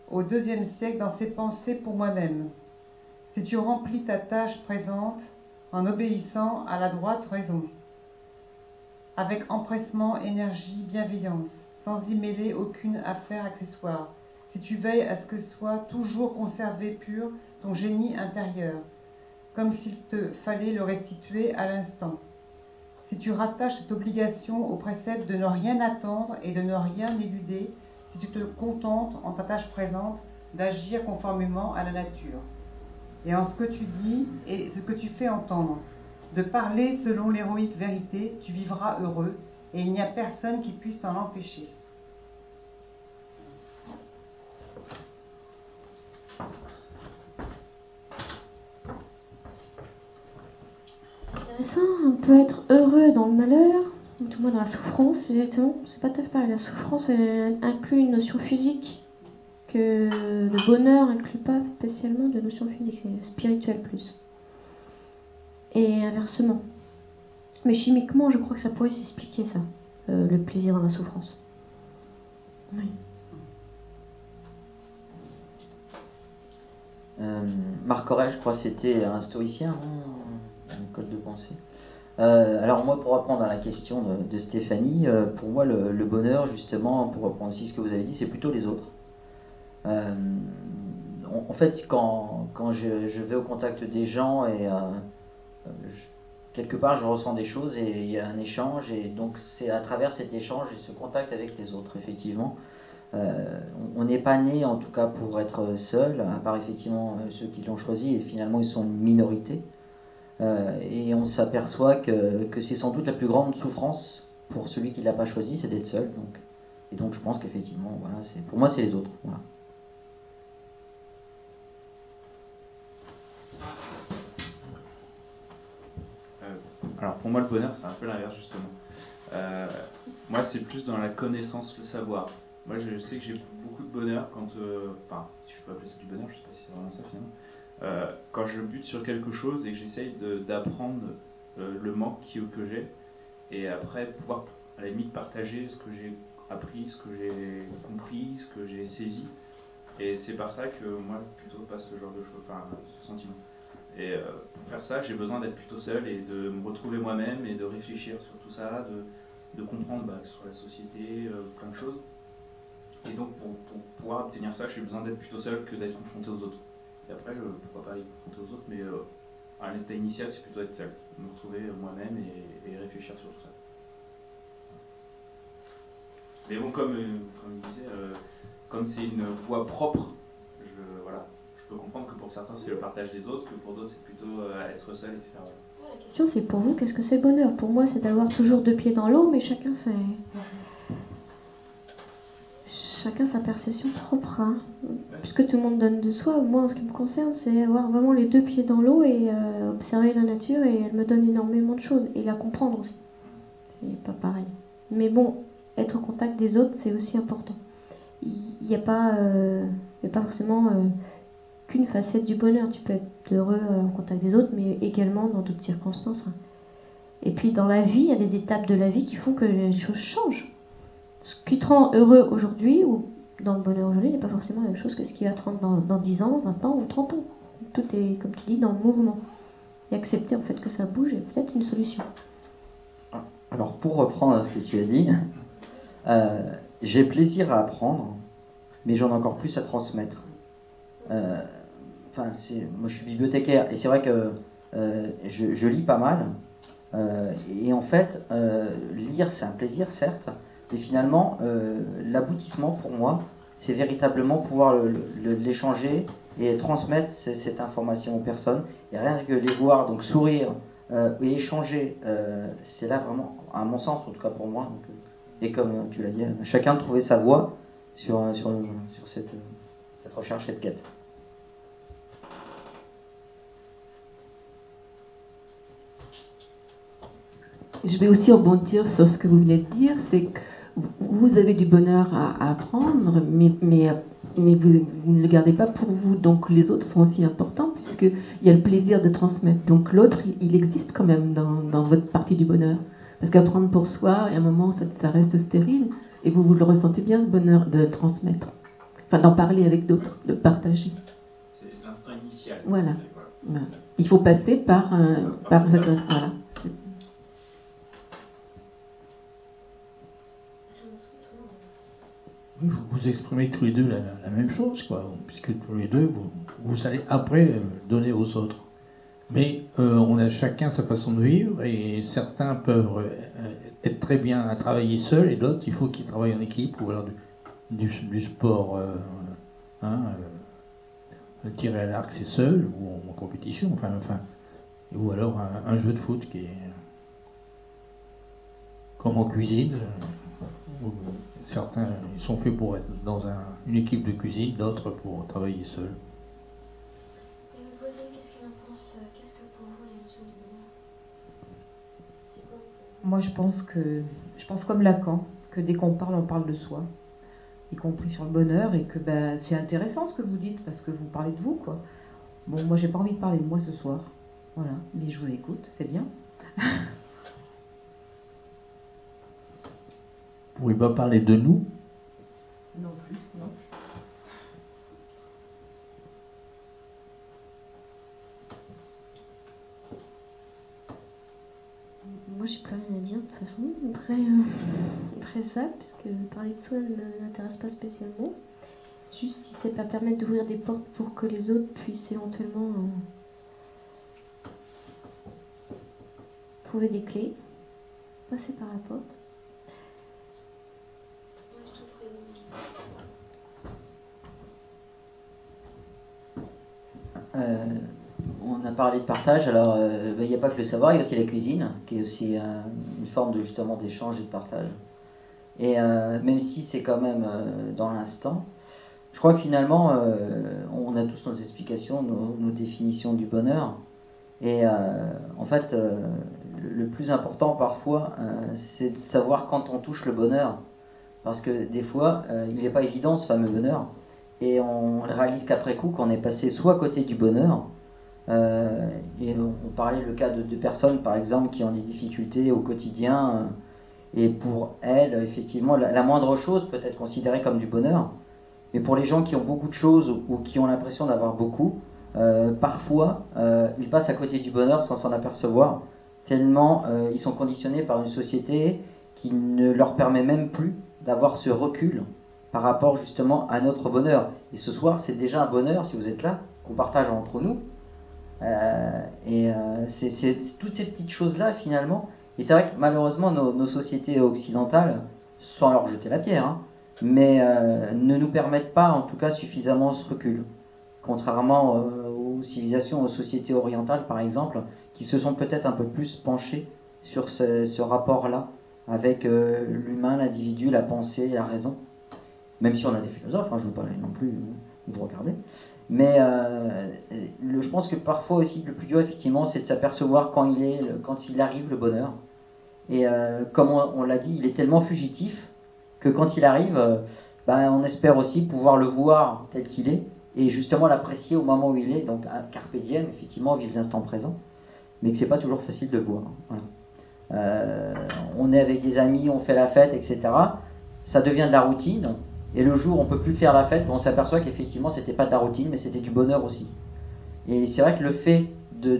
au deuxième siècle dans ses pensées pour moi-même. Si tu remplis ta tâche présente en obéissant à la droite raison, avec empressement, énergie, bienveillance, sans y mêler aucune affaire accessoire, si tu veilles à ce que soit toujours conservé pur ton génie intérieur, comme s'il te fallait le restituer à l'instant. Si tu rattaches cette obligation au précepte de ne rien attendre et de ne rien éluder, si tu te contentes en ta tâche présente d'agir conformément à la nature. Et en ce que tu dis et ce que tu fais entendre, de parler selon l'héroïque vérité, tu vivras heureux, et il n'y a personne qui puisse t'en empêcher. Intéressant, on peut être heureux dans le malheur, tout le monde la souffrance, exactement. C'est pas tout à fait pareil. La souffrance inclut une notion physique que le bonheur inclut pas spécialement de notion physique, c'est spirituel plus. Et inversement. Mais chimiquement, je crois que ça pourrait s'expliquer ça, euh, le plaisir dans la souffrance. Oui. Euh, Marc Aurèle, je crois, c'était un stoïcien, Une école de pensée. Euh, alors moi, pour répondre à la question de, Stéphanie, pour moi, le, bonheur, justement, pour reprendre aussi ce que vous avez dit, c'est plutôt les autres. En fait, quand, je, vais au contact des gens et quelque part, je ressens des choses et il y a un échange et donc c'est à travers cet échange et ce contact avec les autres, effectivement, euh, on n'est pas né, en tout cas, pour être seul, à part effectivement euh, ceux qui l'ont choisi, et finalement ils sont une minorité. Euh, et on s'aperçoit que, c'est sans doute la plus grande souffrance pour celui qui ne l'a pas choisi, c'est d'être seul. Et donc je pense qu'effectivement, voilà, pour moi c'est les autres. Alors pour moi le bonheur c'est un peu l'inverse justement. moi c'est plus dans la connaissance, le savoir. Moi, je sais que j'ai beaucoup de bonheur quand. Euh, enfin, si je peux appeler ça du bonheur, je sais pas si c'est vraiment ça finalement. Euh, quand je bute sur quelque chose et que j'essaye d'apprendre euh, le manque que j'ai, et après pouvoir à la limite partager ce que j'ai appris, ce que j'ai compris, ce que j'ai saisi. Et c'est par ça que moi, plutôt passe ce genre de choses, enfin, ce sentiment. Et pour faire ça, j'ai besoin d'être plutôt seul et de me retrouver moi-même et de réfléchir sur tout ça, de, comprendre bah, sur la société, plein de choses. Et donc, pour, pouvoir obtenir ça, j'ai besoin d'être plutôt seul que d'être confronté aux autres. Et après, je, pourquoi pas y confronter aux autres, mais euh, à l'état initial, c'est plutôt être seul, me retrouver moi-même et, réfléchir sur tout ça. Mais bon, comme, euh, comme je disais, euh, comme c'est une voie propre, je peux comprendre que pour certains, c'est le partage des autres, que pour d'autres, c'est plutôt être seul, etc. La question, c'est pour vous, qu'est-ce que c'est le bonheur? Pour moi, c'est d'avoir toujours deux pieds dans l'eau, mais chacun, c'est chacun sa perception propre. Hein. Puisque tout le monde donne de soi, moi en ce qui me concerne, c'est avoir vraiment les deux pieds dans l'eau et euh, observer la nature et elle me donne énormément de choses et la comprendre aussi. C'est pas pareil. Mais bon, être au contact des autres, c'est aussi important. Il n'y a, pas, euh, a pas forcément euh, qu'une facette du bonheur. Tu peux être heureux au contact des autres, mais également dans d'autres circonstances. Hein. Et puis dans la vie, il y a des étapes de la vie qui font que les choses changent ce qui te rend heureux aujourd'hui ou dans le bonheur aujourd'hui n'est pas forcément la même chose que ce qui va te rendre dans, dans 10 ans, 20 ans ou 30 ans. Tout est, comme tu dis, dans le mouvement. Et accepter en fait que ça bouge est peut-être une solution. Alors pour reprendre ce que tu as dit, euh, j'ai plaisir à apprendre, mais j'en ai encore plus à transmettre. Euh, enfin, moi je suis bibliothécaire et c'est vrai que euh, je, lis pas mal. et en fait, lire c'est un plaisir certes, et finalement, euh, l'aboutissement pour moi, c'est véritablement pouvoir l'échanger et transmettre cette information aux personnes. Et rien que les voir donc sourire euh, et échanger, euh, c'est là vraiment, à mon sens, en tout cas pour moi. Et comme tu l'as dit, chacun trouver sa voie sur cette, cette recherche, cette quête. Je vais aussi rebondir sur ce que vous venez de dire, c'est que vous avez du bonheur à, apprendre, mais, mais, mais vous, ne le gardez pas pour vous. Donc les autres sont aussi importants, puisqu'il y a le plaisir de transmettre. Donc l'autre, il, existe quand même dans, dans, votre partie du bonheur. Parce qu'apprendre pour soi, et à un moment, ça, ça, reste stérile, et vous, vous le ressentez bien, ce bonheur de transmettre. Enfin, d'en parler avec d'autres, de partager. C'est l'instant initial. Voilà. Il faut passer par, un, par, par cette, voilà. Vous, exprimez tous les deux la, même chose, quoi, puisque tous les deux, vous, allez après euh, donner aux autres. Mais euh, on a chacun sa façon de vivre, et certains peuvent euh, être très bien à travailler seuls, et d'autres, il faut qu'ils travaillent en équipe, ou alors du, du, sport, hein, tirer à l'arc, c'est seul, ou en, compétition, enfin, ou alors un, jeu de foot qui est comme en cuisine certains ils sont faits pour être dans un, une équipe de cuisine, d'autres pour travailler seuls. Et vous posez, qu'est-ce qu'il en pense Qu'est-ce que pour vous du bonheur Moi, je pense que, je pense comme Lacan, que dès qu'on parle, on parle de soi, y compris sur le bonheur, et que ben, c'est intéressant ce que vous dites parce que vous parlez de vous, quoi. Bon, moi, j'ai pas envie de parler de moi ce soir, voilà. Mais je vous écoute, c'est bien. Vous pouvez pas parler de nous Non plus, non. Moi, j'ai plus rien à dire de toute façon. Après, euh, après ça, puisque parler de soi ne m'intéresse pas spécialement. Juste si c'est pas permettre d'ouvrir des portes pour que les autres puissent éventuellement euh, trouver des clés, passer par la porte. Euh, parlé de partage, alors euh, ben, il n'y a pas que le savoir, il y a aussi la cuisine, qui est aussi euh, une forme de justement d'échange et de partage. Et même si c'est quand même dans l'instant, je crois que finalement, on a tous nos explications, nos, définitions du bonheur. Et en fait, le, plus important parfois, c'est de savoir quand on touche le bonheur. Parce que des fois, il n'est pas évident ce fameux bonheur et on réalise qu'après coup qu'on est passé soit à côté du bonheur, euh, et on, parlait le cas de personnes par exemple qui ont des difficultés au quotidien, euh, et pour elles, effectivement, la, moindre chose peut être considérée comme du bonheur, mais pour les gens qui ont beaucoup de choses ou, qui ont l'impression d'avoir beaucoup, euh, parfois ils passent à côté du bonheur sans s'en apercevoir, tellement ils sont conditionnés par une société qui ne leur permet même plus d'avoir ce recul par rapport justement à notre bonheur. Et ce soir, c'est déjà un bonheur, si vous êtes là, qu'on partage entre nous. Euh, et euh, c'est toutes ces petites choses-là, finalement. Et c'est vrai que malheureusement, nos, sociétés occidentales, sans leur jeter la pierre, hein, mais euh, ne nous permettent pas, en tout cas, suffisamment ce recul. Contrairement aux civilisations, aux sociétés orientales, par exemple, qui se sont peut-être un peu plus penchées sur ce, rapport-là avec l'humain, l'individu, la pensée, la raison même si on a des philosophes, hein, je ne veux pas non plus vous regarder. Mais euh, je pense que parfois aussi, le plus dur, effectivement, c'est de s'apercevoir quand il, est, quand il arrive le bonheur. Et euh, comme on, l'a dit, il est tellement fugitif que quand il arrive, euh, ben, on espère aussi pouvoir le voir tel qu'il est et justement l'apprécier au moment où il est. Donc, carpe diem, effectivement, vivre l'instant présent. Mais que c'est pas toujours facile de voir. on est avec des amis, on fait la fête, etc. Ça devient de la routine. Et le jour où on peut plus faire la fête, on s'aperçoit qu'effectivement c'était pas de la routine, mais c'était du bonheur aussi. Et c'est vrai que le fait de,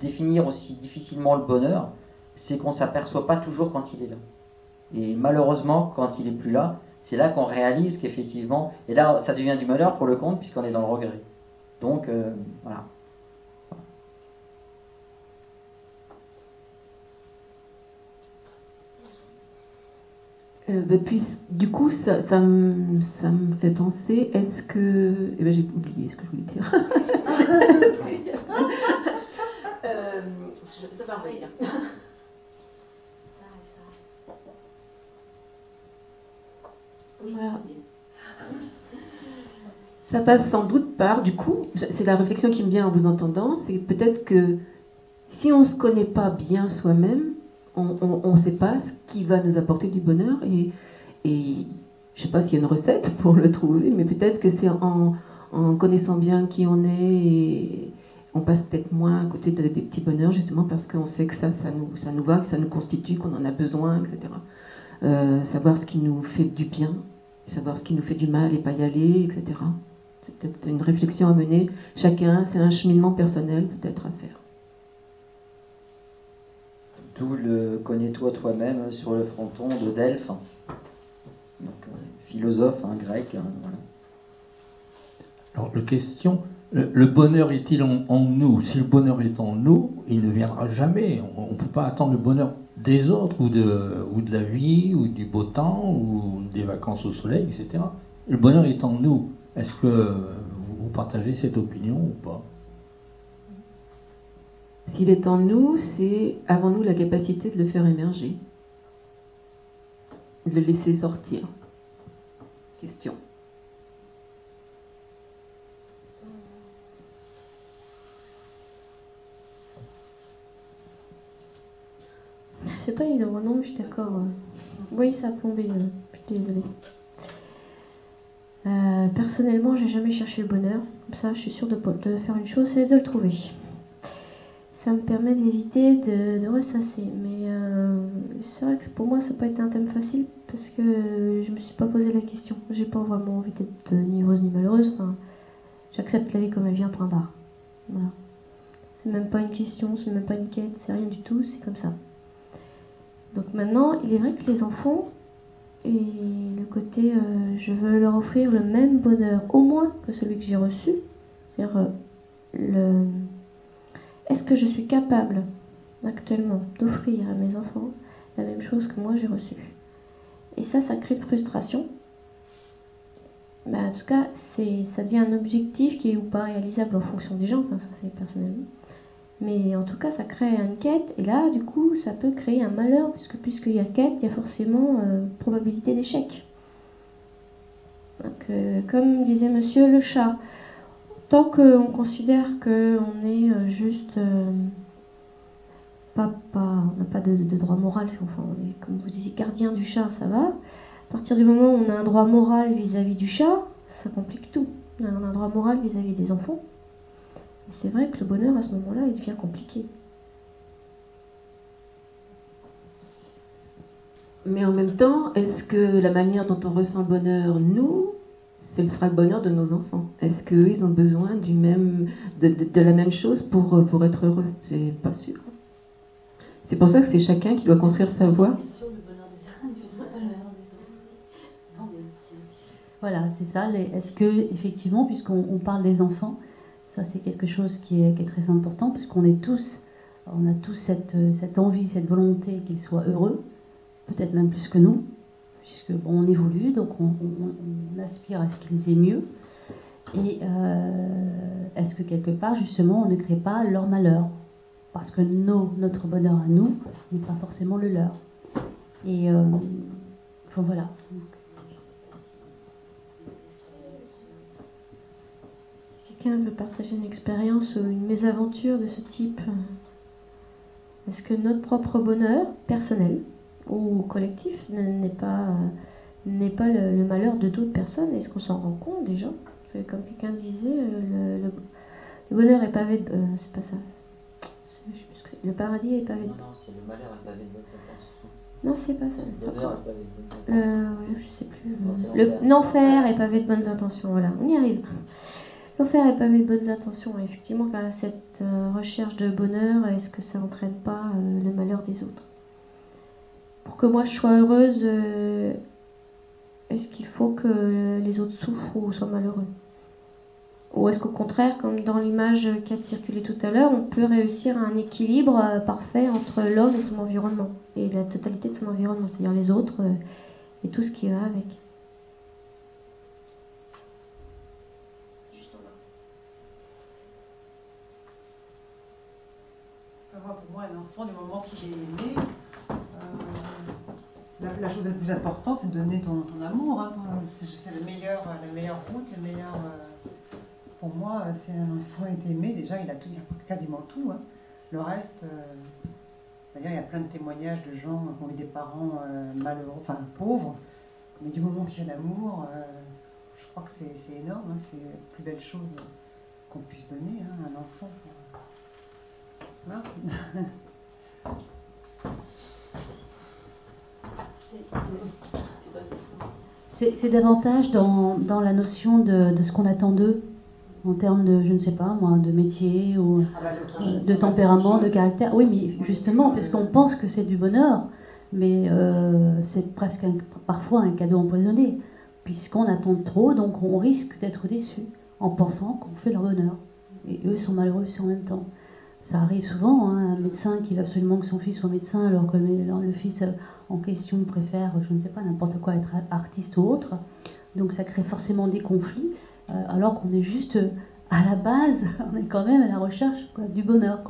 définir aussi difficilement le bonheur, c'est qu'on s'aperçoit pas toujours quand il est là. Et malheureusement, quand il est plus là, c'est là qu'on réalise qu'effectivement, et là ça devient du malheur pour le compte puisqu'on est dans le regret. Donc euh, voilà. Euh, bah, puis, du coup, ça, ça, me, ça, me, fait penser, est-ce que... Eh ben, j'ai oublié ce que je voulais dire. euh, ça va revenir. Voilà. Ça passe sans doute par, du coup, c'est la réflexion qui me vient en vous entendant, c'est peut-être que si on ne se connaît pas bien soi-même, on ne sait pas ce qui va nous apporter du bonheur et, je ne sais pas s'il y a une recette pour le trouver, mais peut-être que c'est en, connaissant bien qui on est et on passe peut-être moins à côté des petits bonheurs justement parce qu'on sait que ça, ça nous, ça nous va, que ça nous constitue, qu'on en a besoin, etc. Euh, savoir ce qui nous fait du bien, savoir ce qui nous fait du mal et pas y aller, etc. C'est peut-être une réflexion à mener. Chacun, c'est un cheminement personnel peut-être à faire. D'où le connais-toi toi-même sur le fronton de Delphes. Euh, philosophe, un grec. Hein. Alors, la question, le, bonheur est-il en, nous? Si le bonheur est en nous, il ne viendra jamais. On ne peut pas attendre le bonheur des autres, ou de, ou de la vie, ou du beau temps, ou des vacances au soleil, etc. Le bonheur est en nous. Est-ce que vous partagez cette opinion ou pas? S'il est en nous, c'est avant nous la capacité de le faire émerger, de le laisser sortir. Question. C'est pas évident, non, je suis d'accord. Oui, ça a plombé, je suis désolée. Personnellement, j'ai jamais cherché le bonheur. Comme ça, je suis sûre de, de faire une chose, c'est de le trouver. Ça me permet d'éviter de, ressasser. Mais euh, c'est vrai que pour moi, ça n'a pas été un thème facile parce que je me suis pas posé la question. J'ai pas vraiment envie d'être ni heureuse ni malheureuse. Enfin, j'accepte la vie comme elle vient, point barre. Voilà. C'est même pas une question, c'est même pas une quête, c'est rien du tout, c'est comme ça. Donc maintenant, il est vrai que les enfants, et le côté euh, je veux leur offrir le même bonheur, au moins que celui que j'ai reçu, c'est-à-dire euh, le est-ce que je suis capable actuellement d'offrir à mes enfants la même chose que moi j'ai reçu Et ça, ça crée frustration. Bah, en tout cas, c'est, ça devient un objectif qui est ou pas réalisable en fonction des gens, ça c'est personnellement. Mais en tout cas, ça crée une quête, et là, du coup, ça peut créer un malheur, puisque puisqu'il y a quête, il y a forcément euh, probabilité d'échec. Donc, euh, comme disait monsieur le chat, tant qu'on considère qu'on est euh, juste euh, pas, on n'a pas de, droit moral, enfin on est, comme vous disiez, gardien du chat, ça va. À partir du moment où on a un droit moral vis-à-vis du chat, ça complique tout. On a un droit moral vis-à-vis des enfants. C'est vrai que le bonheur à ce moment-là, il devient compliqué. Mais en même temps, est-ce que la manière dont on ressent le bonheur, nous, ce sera le bonheur de nos enfants. Est-ce qu'eux, ils ont besoin du même, de, la même chose pour, pour être heureux? C'est pas sûr. C'est pour ça que c'est chacun qui doit construire sa voie. Voilà, c'est ça. Est-ce que, effectivement, puisqu'on on parle des enfants, ça c'est quelque chose qui est, très important, puisqu'on est tous, on a tous cette envie, cette volonté qu'ils soient heureux, peut-être même plus que nous, puisque on évolue, donc on, aspire à ce qu'ils aient mieux. Et euh, est-ce que quelque part, justement, on ne crée pas leur malheur? Parce que notre bonheur à nous n'est pas forcément le leur. Et euh, enfin, voilà. Quelqu'un veut partager une expérience ou une mésaventure de ce type, est-ce que notre propre bonheur personnel ou collectif n'est pas, n'est pas le, le, malheur de d'autres personnes. Est-ce qu'on s'en rend compte déjà que comme quelqu'un disait, le, le, le, bonheur est pavé de... Euh, c'est pas ça. Le paradis est pavé de... Non, non, c'est le malheur est pavé de bonnes intentions. Non, c'est pas ça. Le bonheur est pavé de bonnes intentions. Le, ouais, je sais plus. L'enfer est pavé de bonnes intentions. Voilà, on y arrive. L'enfer est pavé de bonnes intentions. Effectivement, cette euh, recherche de bonheur, est-ce que ça n'entraîne pas euh, le malheur des autres? Pour que moi je sois heureuse, euh, est-ce qu'il faut que les autres souffrent ou soient malheureux? Ou est-ce qu'au contraire, comme dans l'image qui a circulé tout à l'heure, on peut réussir à un équilibre euh, parfait entre l'homme et son environnement, et la totalité de son environnement, c'est-à-dire les autres euh, et tout ce qui va avec? Pour moi, un enfant, du moment qu'il est né, la, la, chose la plus importante, c'est de donner ton, ton amour. Hein, c'est le meilleur, la meilleure route, le meilleur. Euh, pour moi, si un enfant est aimé, déjà, il a, tout, il a quasiment tout. Hein. Le reste. Euh, D'ailleurs, il y a plein de témoignages de gens qui ont eu des parents euh, malheureux, enfin pauvres, mais du moment qu'il y a l'amour, je crois que c'est énorme. Hein, c'est la plus belle chose qu'on puisse donner à un enfant. Voilà. C'est davantage dans, dans, la notion de, de ce qu'on attend d'eux, en termes de, je ne sais pas moi, de métier ou ah bah euh, de tempérament, de caractère. Oui, mais justement, puisqu'on pense que c'est du bonheur, mais euh, c'est presque un, parfois un cadeau empoisonné, puisqu'on attend trop, donc on risque d'être déçu en pensant qu'on fait leur bonheur. Et eux sont malheureux aussi en même temps. Ça arrive souvent, hein, un médecin qui veut absolument que son fils soit médecin alors que le, fils en question préfère, je ne sais pas, n'importe quoi, être artiste ou autre. Donc ça crée forcément des conflits, euh, alors qu'on est juste à la base, on est quand même à la recherche du bonheur.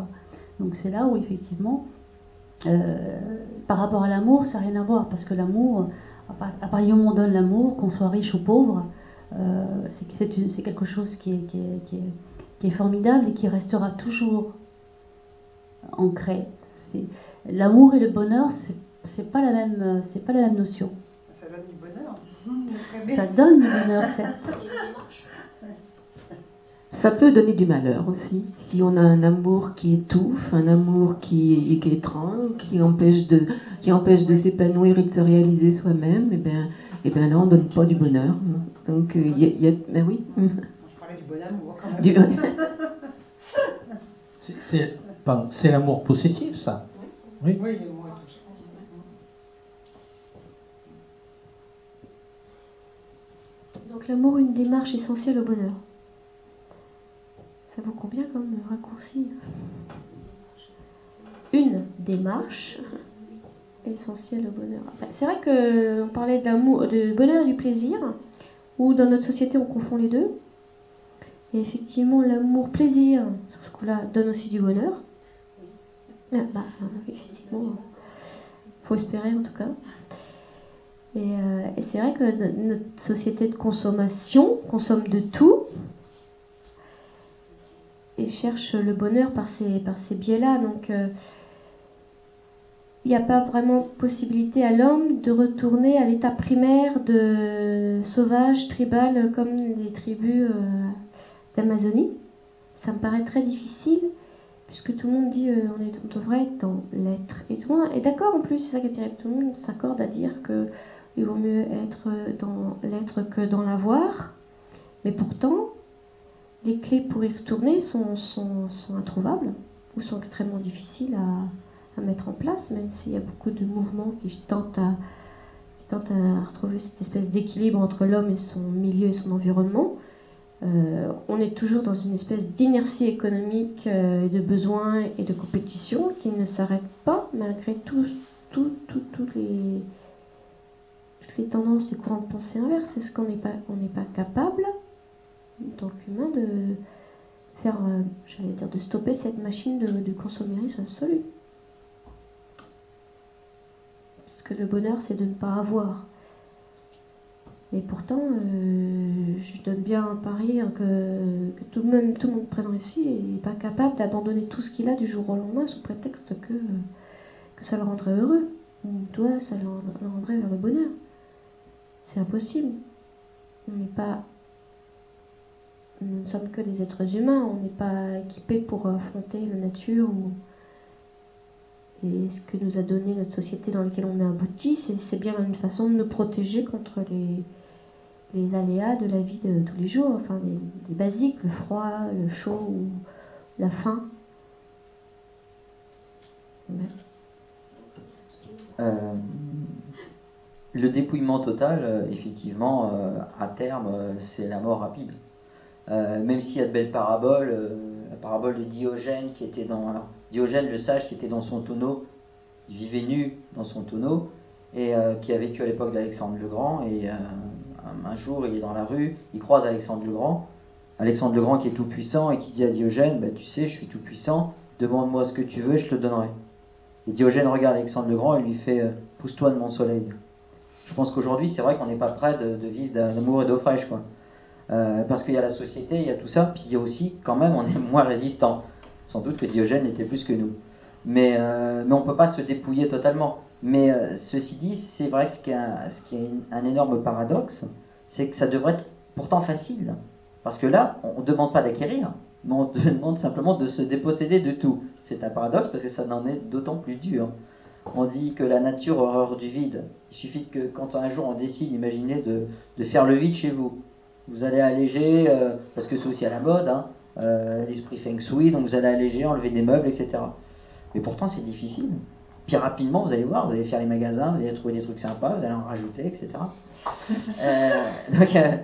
Donc c'est là où effectivement, euh, par rapport à l'amour, ça n'a rien à voir, parce que l'amour, à partir du moment où on donne l'amour, qu'on soit riche ou pauvre, euh, c'est quelque chose qui est formidable et qui restera toujours ancré. l'amour et le bonheur, c'est pas la même, euh, c'est pas la même notion. Ça donne du bonheur. Ça donne du bonheur, certes. Ça peut donner du malheur aussi. Si on a un amour qui étouffe, un amour qui, qui étrangle, qui empêche de, qui empêche de s'épanouir et de se réaliser soi-même, et ben, et ben là on donne pas du bonheur. Donc il y, a, y a, ben oui. Je parlais du bon amour quand même. Du- C'est- C'est pardon, c'est l'amour possessif, ça. Oui. Oui. Donc l'amour, une démarche essentielle au bonheur. Ça vous convient comme raccourci? Une démarche essentielle au bonheur. Enfin, C'est vrai que on parlait de bonheur et du plaisir, ou dans notre société on confond les deux. Et effectivement, l'amour-plaisir, sur ce coup-là, donne aussi du bonheur. Ah, bah, euh, effectivement, faut espérer en tout cas. Et, euh, c'est vrai que no- notre société de consommation consomme de tout et cherche le bonheur par ces, par ces biais-là. Donc, euh, il n'y a pas vraiment possibilité à l'homme de retourner à l'état primaire de sauvage, tribal, comme les tribus d'Amazonie. Ça me paraît très difficile, puisque tout le monde dit euh, on, devrait être dans l'être. Et tout le monde est d'accord en plus, c'est ça qui est terrible. Tout le monde s'accorde à dire que il vaut mieux être dans l'être que dans l'avoir. Mais pourtant, les clés pour y retourner sont, introuvables ou sont extrêmement difficiles à, à mettre en place, même s'il y a beaucoup de mouvements qui tentent à, qui tentent à retrouver cette espèce d'équilibre entre l'homme et son milieu et son environnement. Euh, on est toujours dans une espèce d'inertie économique euh, et de besoins et de compétition qui ne s'arrête pas malgré tout, tout, tout, les, toutes les tendances et courants de pensée inverses. C'est ce qu'on n'est pas, pas capable, en tant qu'humain, de faire, euh, j'allais dire, de stopper cette machine de, du consommérisme absolu? Parce que le bonheur, c'est de ne pas avoir. Et pourtant, euh, je donne bien un pari hein, que, tout, le monde, tout le monde présent ici n'est pas capable d'abandonner tout ce qu'il a du jour au lendemain sous prétexte que, ça le rendrait heureux. Ou toi, ça le, rend- le rendrait vers le bonheur. C'est impossible. On n'est pas. Nous ne sommes que des êtres humains, on n'est pas équipés pour affronter la nature ou. Et ce que nous a donné notre société dans laquelle on est abouti, c'est bien une façon de nous protéger contre les, les aléas de la vie de tous les jours, enfin les, les basiques, le froid, le chaud la faim. Euh, le dépouillement total, euh, effectivement, euh, à terme, c'est la mort rapide. Même s'il y a de belles paraboles, la parabole de Diogène qui était dans Diogène le sage qui était dans son tonneau, il vivait nu dans son tonneau et qui a vécu à l'époque d'Alexandre le Grand et un, jour il est dans la rue, il croise Alexandre le Grand, Alexandre le Grand qui est tout puissant et qui dit à Diogène, bah, tu sais je suis tout puissant, demande-moi ce que tu veux, je te donnerai. Et Diogène regarde Alexandre le Grand et lui fait euh, Pousse-toi de mon soleil. Je pense qu'aujourd'hui, c'est vrai qu'on n'est pas prêt de, vivre d'amour et d'eau fraîche. Euh, parce qu'il y a la société, il y a tout ça, puis il y a aussi, quand même, on est moins résistant. Sans doute que Diogène était plus que nous. Mais, euh, mais on ne peut pas se dépouiller totalement. Mais euh, ceci dit, c'est vrai que ce qui est, un, énorme paradoxe, c'est que ça devrait être pourtant facile. Parce que là, on ne demande pas d'acquérir, mais on demande simplement de se déposséder de tout. C'est un paradoxe parce que ça en est d'autant plus dur. On dit que la nature horreur du vide. Il suffit que quand un jour on décide, imaginez, de, de faire le vide chez vous. Vous allez alléger, euh, parce que c'est aussi à la mode, hein, euh, l'esprit feng shui, donc vous allez alléger, enlever des meubles, etc. Mais pourtant c'est difficile. Puis rapidement, vous allez voir, vous allez faire les magasins, vous allez trouver des trucs sympas, vous allez en rajouter, etc. Euh, donc, euh,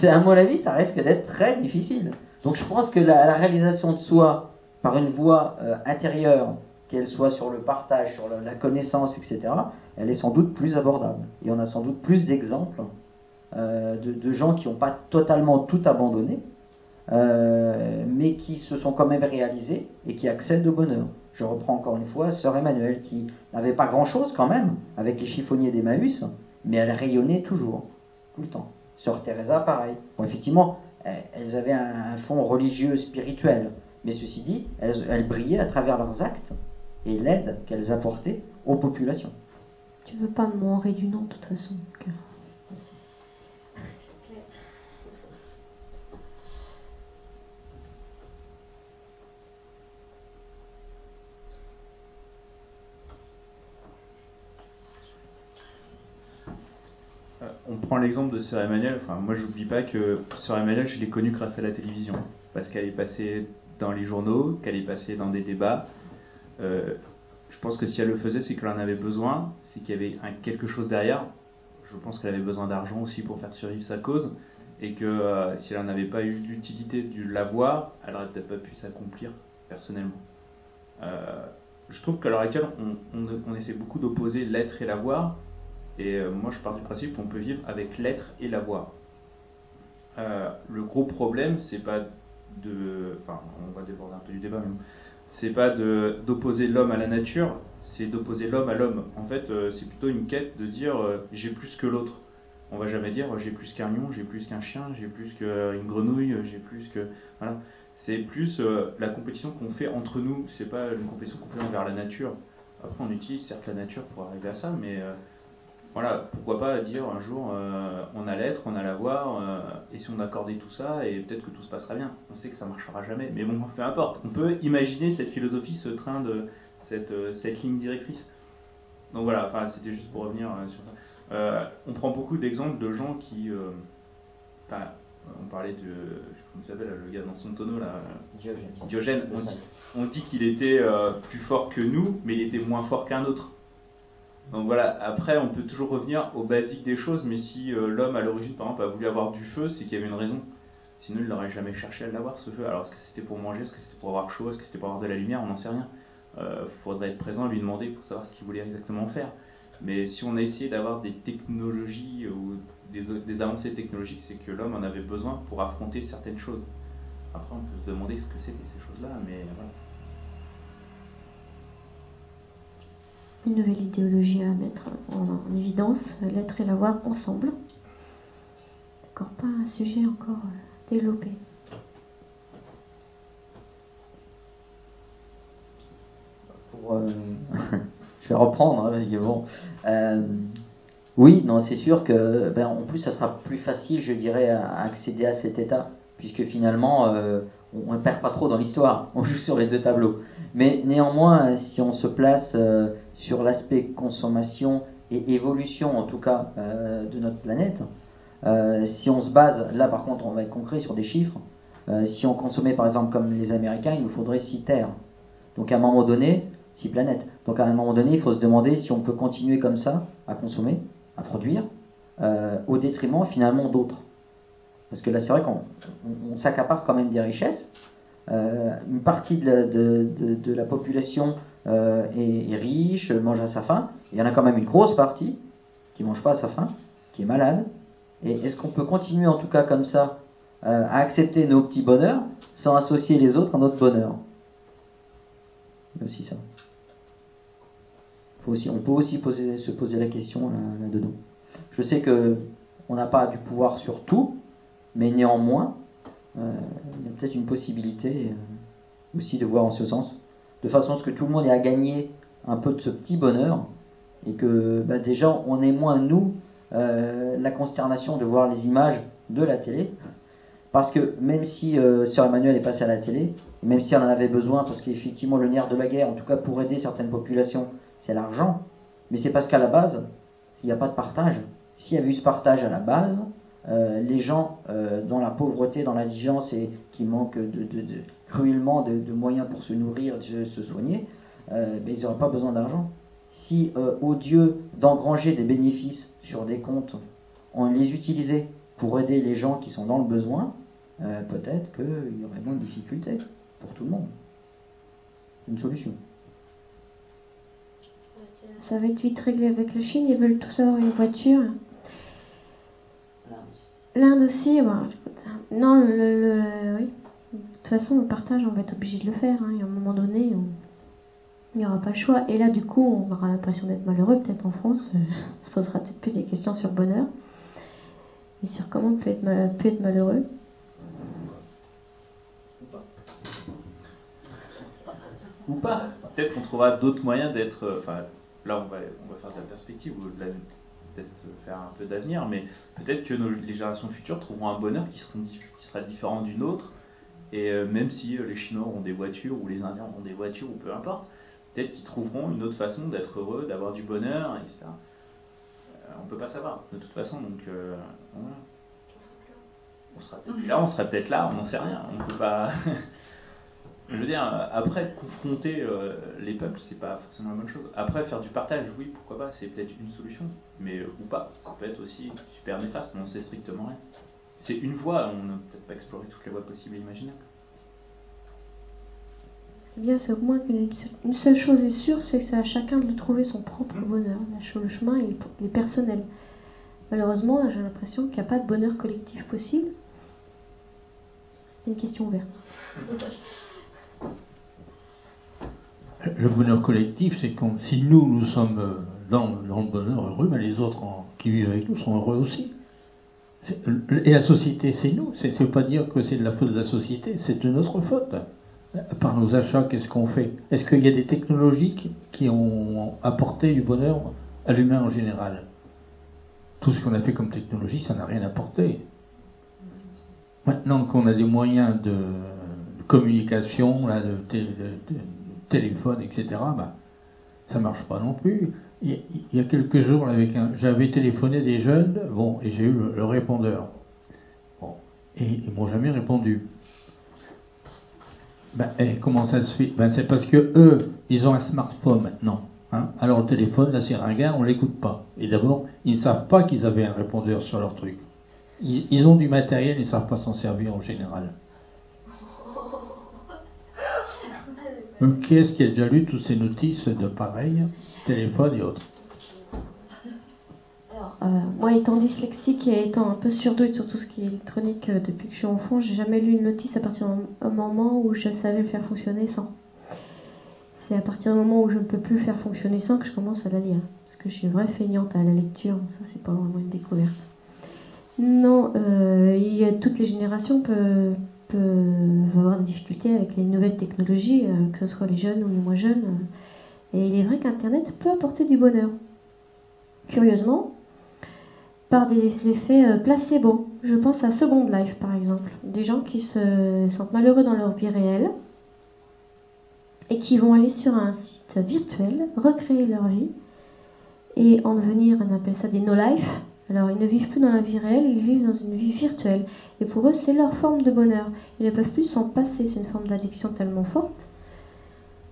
c'est à mon avis, ça risque d'être très difficile. Donc, je pense que la, la réalisation de soi par une voie euh, intérieure, qu'elle soit sur le partage, sur la, la connaissance, etc., elle est sans doute plus abordable. Et on a sans doute plus d'exemples de, de gens qui n'ont pas totalement tout abandonné, mais qui se sont quand même réalisés et qui accèdent au bonheur. Je reprends encore une fois Sœur Emmanuel, qui n'avait pas grand-chose quand même avec les chiffonniers d'Emmaüs, mais elle rayonnait toujours, tout le temps. Sœur Teresa, pareil. Bon, effectivement, elles- elles avaient un, fond religieux, spirituel, mais ceci dit, elles, elles brillaient à travers leurs actes et l'aide qu'elles apportaient aux populations. Tu veux pas me Henri du nom de toute façon. On prend l'exemple de Sœur Emmanuel. Enfin, moi, j'oublie pas que Sœur Emmanuel, je l'ai connue grâce à la télévision. Parce qu'elle est passée dans les journaux, qu'elle est passée dans des débats. Euh, je pense que si elle le faisait, c'est qu'elle en avait besoin, c'est qu'il y avait quelque chose derrière. Je pense qu'elle avait besoin d'argent aussi pour faire survivre sa cause. Et que euh, si elle n'avait pas eu l'utilité de l'avoir, elle n'aurait peut-être pas pu s'accomplir personnellement. je trouve qu'à l'heure actuelle, on, on essaie beaucoup d'opposer l'être et l'avoir. Et euh, moi, je pars du principe qu'on peut vivre avec l'être et l'avoir. Euh, le gros problème, c'est pas de. Enfin, on va déborder un peu du débat, mais c'est pas d'opposer l'homme à la nature, c'est d'opposer l'homme à l'homme. En fait, euh, c'est plutôt une quête de dire euh, j'ai plus que l'autre. On va jamais dire j'ai plus qu'un lion, j'ai plus qu'un chien, j'ai plus qu'une grenouille, j'ai plus que. Voilà. C'est plus la compétition qu'on fait entre nous, c'est pas une compétition qu'on fait envers la nature. Après, on utilise certes la nature pour arriver à ça, mais voilà, pourquoi pas dire un jour euh, on a l'être, on a l'avoir, euh, et si on accordait tout ça, et peut-être que tout se passera bien. On sait que ça marchera jamais, mais bon, peu importe. On peut imaginer cette philosophie, ce train de cette, euh, cette ligne directrice. Donc voilà, enfin, c'était juste pour revenir sur ça. on prend beaucoup d'exemples de gens qui. Enfin, on parlait de. Comment s'appelle le gars dans son tonneau là Diogène. Diogène. On dit, on dit qu'il était plus fort que nous, mais il était moins fort qu'un autre. Donc voilà, après on peut toujours revenir aux basiques des choses, mais si euh, l'homme à l'origine par exemple a voulu avoir du feu, c'est qu'il y avait une raison. Sinon il n'aurait jamais cherché à l'avoir ce feu. Alors est-ce que c'était pour manger, est-ce que c'était pour avoir chaud, est-ce que c'était pour avoir de la lumière, on n'en sait rien. Il euh, faudrait être présent, lui demander pour savoir ce qu'il voulait exactement faire. Mais si on a essayé d'avoir des technologies ou des, des avancées technologiques, c'est que l'homme en avait besoin pour affronter certaines choses. Après on peut se demander ce que c'était ces choses-là, mais voilà. Une nouvelle idéologie à mettre en, évidence, l'être et l'avoir ensemble. D'accord, pas un sujet encore euh, développé. Euh, je vais reprendre, hein, bon. Euh, oui, non, c'est sûr que, ben, en plus, ça sera plus facile, je dirais, à accéder à cet état, puisque finalement, on ne perd pas trop dans l'histoire, on joue sur les deux tableaux. Mais néanmoins, si on se place sur l'aspect consommation et évolution, en tout cas, euh, de notre planète, euh, si on se base, là par contre, on va être concret sur des chiffres. Euh, si on consommait par exemple comme les Américains, il nous faudrait 6 terres. Donc à un moment donné, 6 planètes. Donc à un moment donné, il faut se demander si on peut continuer comme ça à consommer, à produire, au détriment finalement d'autres. Parce que là, c'est vrai qu'on s'accapare quand même des richesses. une partie de la population euh, est, riche, mange à sa faim. Il y en a quand même une grosse partie qui mange pas à sa faim, qui est malade. Et est-ce qu'on peut continuer en tout cas comme ça euh, à accepter nos petits bonheurs sans associer les autres à notre bonheur? Aussi ça. Faut aussi, on peut aussi se poser la question là-dedans. Je sais que on n'a pas du pouvoir sur tout, mais néanmoins, euh, il y a peut-être une possibilité aussi de voir en ce sens de façon à ce que tout le monde ait à gagner un peu de ce petit bonheur et que bah, déjà on ait moins nous euh, la consternation de voir les images de la télé parce que même si euh, Sœur Emmanuel est passée à la télé, même si on en avait besoin, parce qu'effectivement le nerf de la guerre, en tout cas pour aider certaines populations, c'est l'argent, mais c'est parce qu'à la base, il n'y a pas de partage. S'il y avait eu ce partage à la base, euh, les gens euh, dans la pauvreté, dans l'indigence et qui manquent de, cruellement de, moyens pour se nourrir, se soigner, euh, ben, ils n'auraient pas besoin d'argent. Si au Dieu d'engranger des bénéfices sur des comptes, on les utilisait pour aider les gens qui sont dans le besoin, peut-être qu'il y aurait moins de difficultés pour tout le monde. Une solution. Ça va être vite réglé avec la Chine, ils veulent tous avoir une voiture. L'Inde aussi, non, le, oui. Façon, le partage, on va être obligé de le faire. Hein, un moment donné, il n'y aura pas le choix. Et là, du coup, on aura l'impression d'être malheureux, peut-être en France. on se posera peut-être plus des questions sur le bonheur. Et sur comment on peut être, peut être malheureux. ou pas. Peut-être qu'on trouvera d'autres moyens d'être. euh, Enfin, là, on va, on va faire de la perspective ou de la- peut-être faire un peu d'avenir, mais peut-être que les générations futures trouveront un bonheur qui, qui sera différent du nôtre. Et euh, même si euh, les Chinois ont des voitures ou les Indiens ont des voitures ou peu importe, peut-être qu'ils trouveront une autre façon d'être heureux, d'avoir du bonheur, etc. Euh, on peut pas savoir, de toute façon. Donc, euh, voilà. On sera peut-être là, on sera peut-être là, on n'en sait rien. On peut pas. Je veux dire, après, confronter les peuples, c'est pas forcément la bonne chose. Après, faire du partage, oui, pourquoi pas, c'est peut-être une solution, mais ou pas, ça peut être aussi super néfaste, mais on sait strictement rien. C'est une voie, on n'a peut-être pas exploré toutes les voies possibles et imaginables. Ce qui est bien, c'est au moins qu'une une seule chose est sûre, c'est que c'est à chacun de trouver son propre bonheur. La cho- Le chemin il est, il est personnel. Malheureusement, j'ai l'impression qu'il n'y a pas de bonheur collectif possible. C'est une question ouverte. Le bonheur collectif, c'est comme si nous, nous sommes euh, dans, dans le bonheur heureux, mais les autres en- qui vivent avec nous sont heureux aussi. Et la société, c'est nous. C'est pas dire que c'est de la faute de la société, c'est de notre faute. Par nos achats, qu'est-ce qu'on fait? Est-ce qu'il y a des technologies qui- ont apporté du bonheur à l'humain en général? Tout ce qu'on a fait comme technologie, ça n'a rien apporté. Maintenant qu'on a des moyens de, communication, de- de téléphone, etc., bah, ça marche pas non plus. Il y a, quelques jours, un, j'avais téléphoné des jeunes, bon, et j'ai eu le, répondeur. Bon, et ils m'ont jamais répondu. Ben, et comment ça se fait? Ben, C'est parce que eux, ils ont un smartphone maintenant. Hein Alors le téléphone, là, c'est ringard, on l'écoute pas. Et d'abord, ils ne savent pas qu'ils avaient un répondeur sur leur truc. Ils, ils ont du matériel, ils ne savent pas s'en servir en général. Qui est-ce qui a déjà lu toutes ces notices de pareil, téléphone et autres Euh, moi, étant dyslexique et étant un peu surdouée sur tout ce qui est électronique euh, depuis que je suis enfant, j'ai jamais lu une notice à partir d'un moment où je savais le faire fonctionner sans. C'est à partir du moment où je ne peux plus faire fonctionner sans que je commence à la lire. Parce que je suis une vraie feignante à la lecture, ça c'est pas vraiment une découverte. Non, euh, toutes les générations peuvent, peuvent avoir des difficultés avec les nouvelles technologies, euh, que ce soit les jeunes ou les moins jeunes. et il est vrai qu'Internet peut apporter du bonheur. Curieusement, par des effets euh, placebo. Je pense à Second Life, par exemple. Des gens qui se sentent malheureux dans leur vie réelle et qui vont aller sur un site virtuel, recréer leur vie et en devenir, on appelle ça des no-life. Alors, ils ne vivent plus dans la vie réelle, ils vivent dans une vie virtuelle. Et pour eux, c'est leur forme de bonheur. Ils ne peuvent plus s'en passer. C'est une forme d'addiction tellement forte.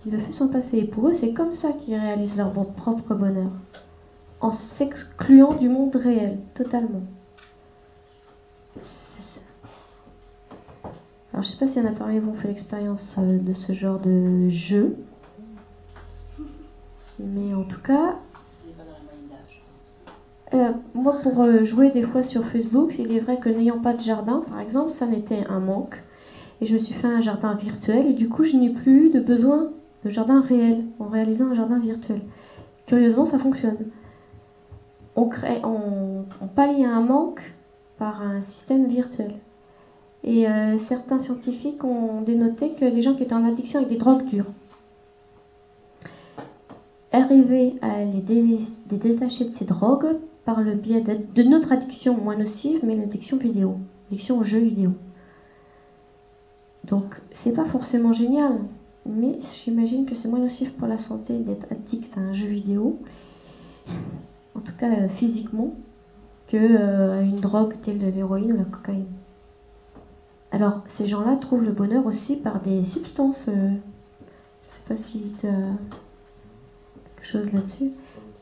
Ils ne peuvent plus s'en passer. Et pour eux, c'est comme ça qu'ils réalisent leur propre bonheur en s'excluant du monde réel, totalement. Alors, je sais pas s'il y en a parmi vous qui ont fait l'expérience euh, de ce genre de jeu. Mais en tout cas, euh, moi, pour euh, jouer des fois sur Facebook, il est vrai que n'ayant pas de jardin, par exemple, ça n'était un manque. Et je me suis fait un jardin virtuel, et du coup, je n'ai plus eu de besoin de jardin réel en réalisant un jardin virtuel. Curieusement, ça fonctionne. On, crée, on, pallie un manque par un système virtuel. Et euh, certains scientifiques ont dénoté que les gens qui étaient en addiction avec des drogues dures arrivaient à les détacher de ces drogues par le biais de, notre addiction moins nocive, mais l'addiction vidéo, l'addiction aux jeux vidéo. Donc, c'est pas forcément génial, mais j'imagine que c'est moins nocif pour la santé d'être addict à un jeu vidéo, en tout cas euh, physiquement, que euh, une drogue telle l'héroïne ou la cocaïne. Alors, ces gens-là trouvent le bonheur aussi par des substances. euh, je sais pas si tu quelque chose là-dessus.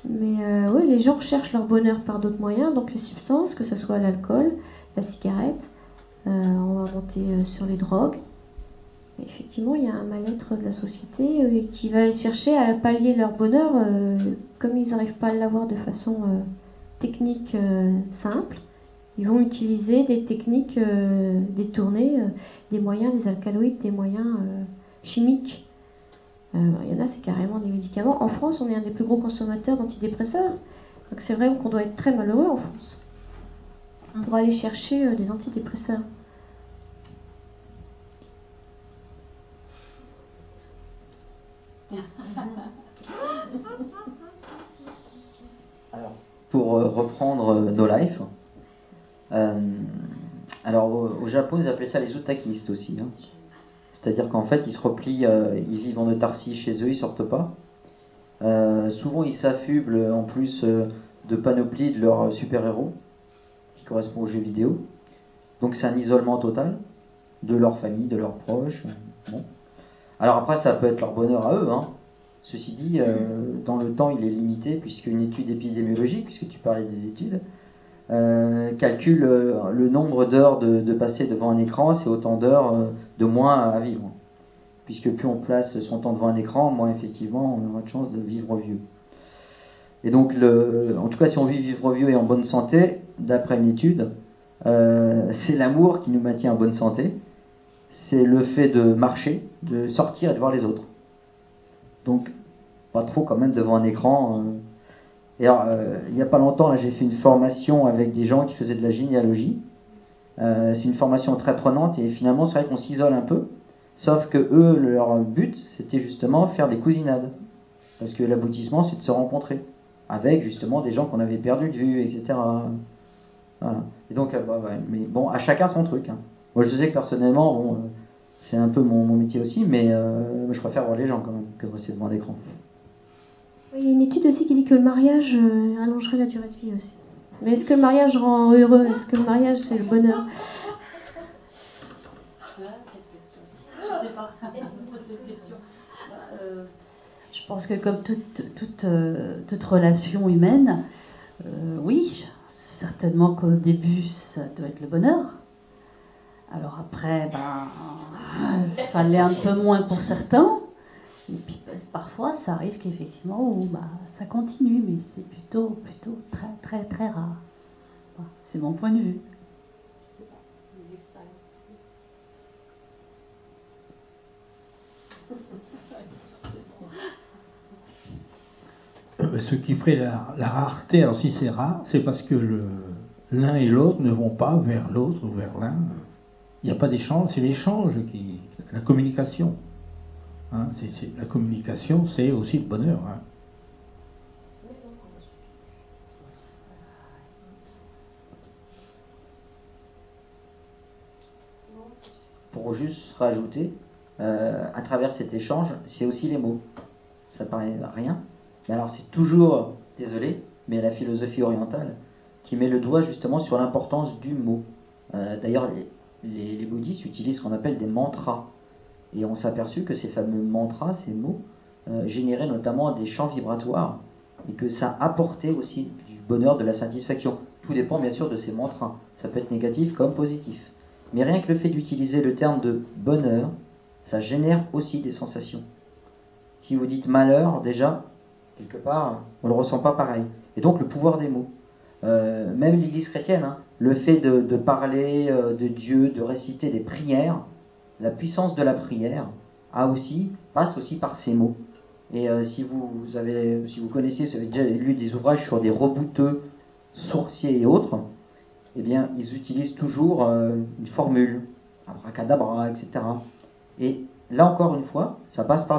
Mais euh, oui, les gens recherchent leur bonheur par d'autres moyens, donc les substances, que ce soit l'alcool, la cigarette, euh, on va monter euh, sur les drogues. Effectivement, il y a un mal-être de la société qui va chercher à pallier leur bonheur, comme ils n'arrivent pas à l'avoir de façon technique simple. Ils vont utiliser des techniques détournées, des moyens, des alcaloïdes, des moyens chimiques. Euh, il y en a, c'est carrément des médicaments. En France, on est un des plus gros consommateurs d'antidépresseurs. Donc c'est vrai qu'on doit être très malheureux en France pour aller chercher euh, des antidépresseurs. Alors, pour euh, reprendre euh, No Life, euh, alors au, Japon, ils appelaient ça les utakistes aussi. Hein. C'est-à-dire qu'en fait, ils se replient, ils vivent en autarcie chez eux, ils sortent pas. souvent, ils s'affublent en plus de panoplie de leurs super-héros, qui correspond aux jeux vidéo. Donc c'est un isolement total de leur famille, de leurs proches. Bon. Alors après, ça peut être leur bonheur à eux. Hein. Ceci dit, euh, dans le temps, il est limité, puisqu'une étude épidémiologique, puisque tu parlais des études, euh, calcule euh, le nombre d'heures de, de, passer devant un écran, c'est autant d'heures de moins à vivre. Puisque plus on place son temps devant un écran, moins effectivement on aura de chance de vivre vieux. Et donc, le, en tout cas, si on vit vivre vieux et en bonne santé, d'après une étude, c'est l'amour qui nous maintient en bonne santé. C'est le fait de marcher, de sortir et de voir les autres. Donc, pas trop quand même devant un écran. Euh. Et euh, il n'y a pas longtemps, j'ai fait une formation avec des gens qui faisaient de la généalogie. Euh, c'est une formation très prenante et finalement, c'est vrai qu'on s'isole un peu. Sauf que eux, leur but, c'était justement faire des cousinades. Parce que l'aboutissement, c'est de se rencontrer. Avec justement des gens qu'on avait perdu de vue, etc. Voilà. Et donc, bah, mais bon, à chacun son truc. Hein. Moi, je sais que personnellement, bon, c'est un peu mon, métier aussi, mais euh, je préfère voir les gens quand même que de rester devant l'écran. Il y a une étude aussi qui dit que le mariage euh, allongerait la durée de vie aussi. Mais est-ce que le mariage rend heureux Est-ce que le mariage c'est le bonheur Je. Euh, pense que comme toute, toute, toute relation humaine, oui, certainement qu'au début ça doit être le bonheur. Alors après, ben, ça l'est un peu moins pour certains. Et puis ben, parfois, ça arrive qu'effectivement, bah, ça continue, mais c'est plutôt, plutôt très, très, très rare. c'est mon point de vue. Euh, ce qui ferait la, la rareté, alors si c'est rare, c'est parce que l'un et l'autre ne vont pas vers l'autre ou vers l'un. Il n'y a pas d'échange, c'est l'échange qui. la communication. Hein, la communication, c'est aussi le bonheur. Hein. Pour juste rajouter, euh, à travers cet échange, c'est aussi les mots. Ça paraît rien, mais alors c'est toujours, désolé, mais la philosophie orientale qui met le doigt justement sur l'importance du mot. Euh, d'ailleurs, les, bouddhistes utilisent ce qu'on appelle des mantras. Et on s'est que ces fameux mantras, ces mots, euh, généraient notamment des champs vibratoires et que ça apportait aussi du bonheur, de la satisfaction. Tout dépend bien sûr de ces mantras. Ça peut être négatif comme positif. Mais rien que le fait d'utiliser le terme de bonheur, ça génère aussi des sensations. Si vous dites malheur, déjà, quelque part, on ne le ressent pas pareil. Et donc le pouvoir des mots. Euh, même l'Église chrétienne, hein, le fait de, parler euh, de Dieu, de réciter des prières, la puissance de la prière a aussi passe aussi par ces mots. Et euh, si vous, avez, si vous connaissez, vous avez déjà lu des ouvrages sur des rebouteux, sourciers et autres, eh bien, ils utilisent toujours une formule, abracadabra, etc. Et là encore une fois, ça passe par des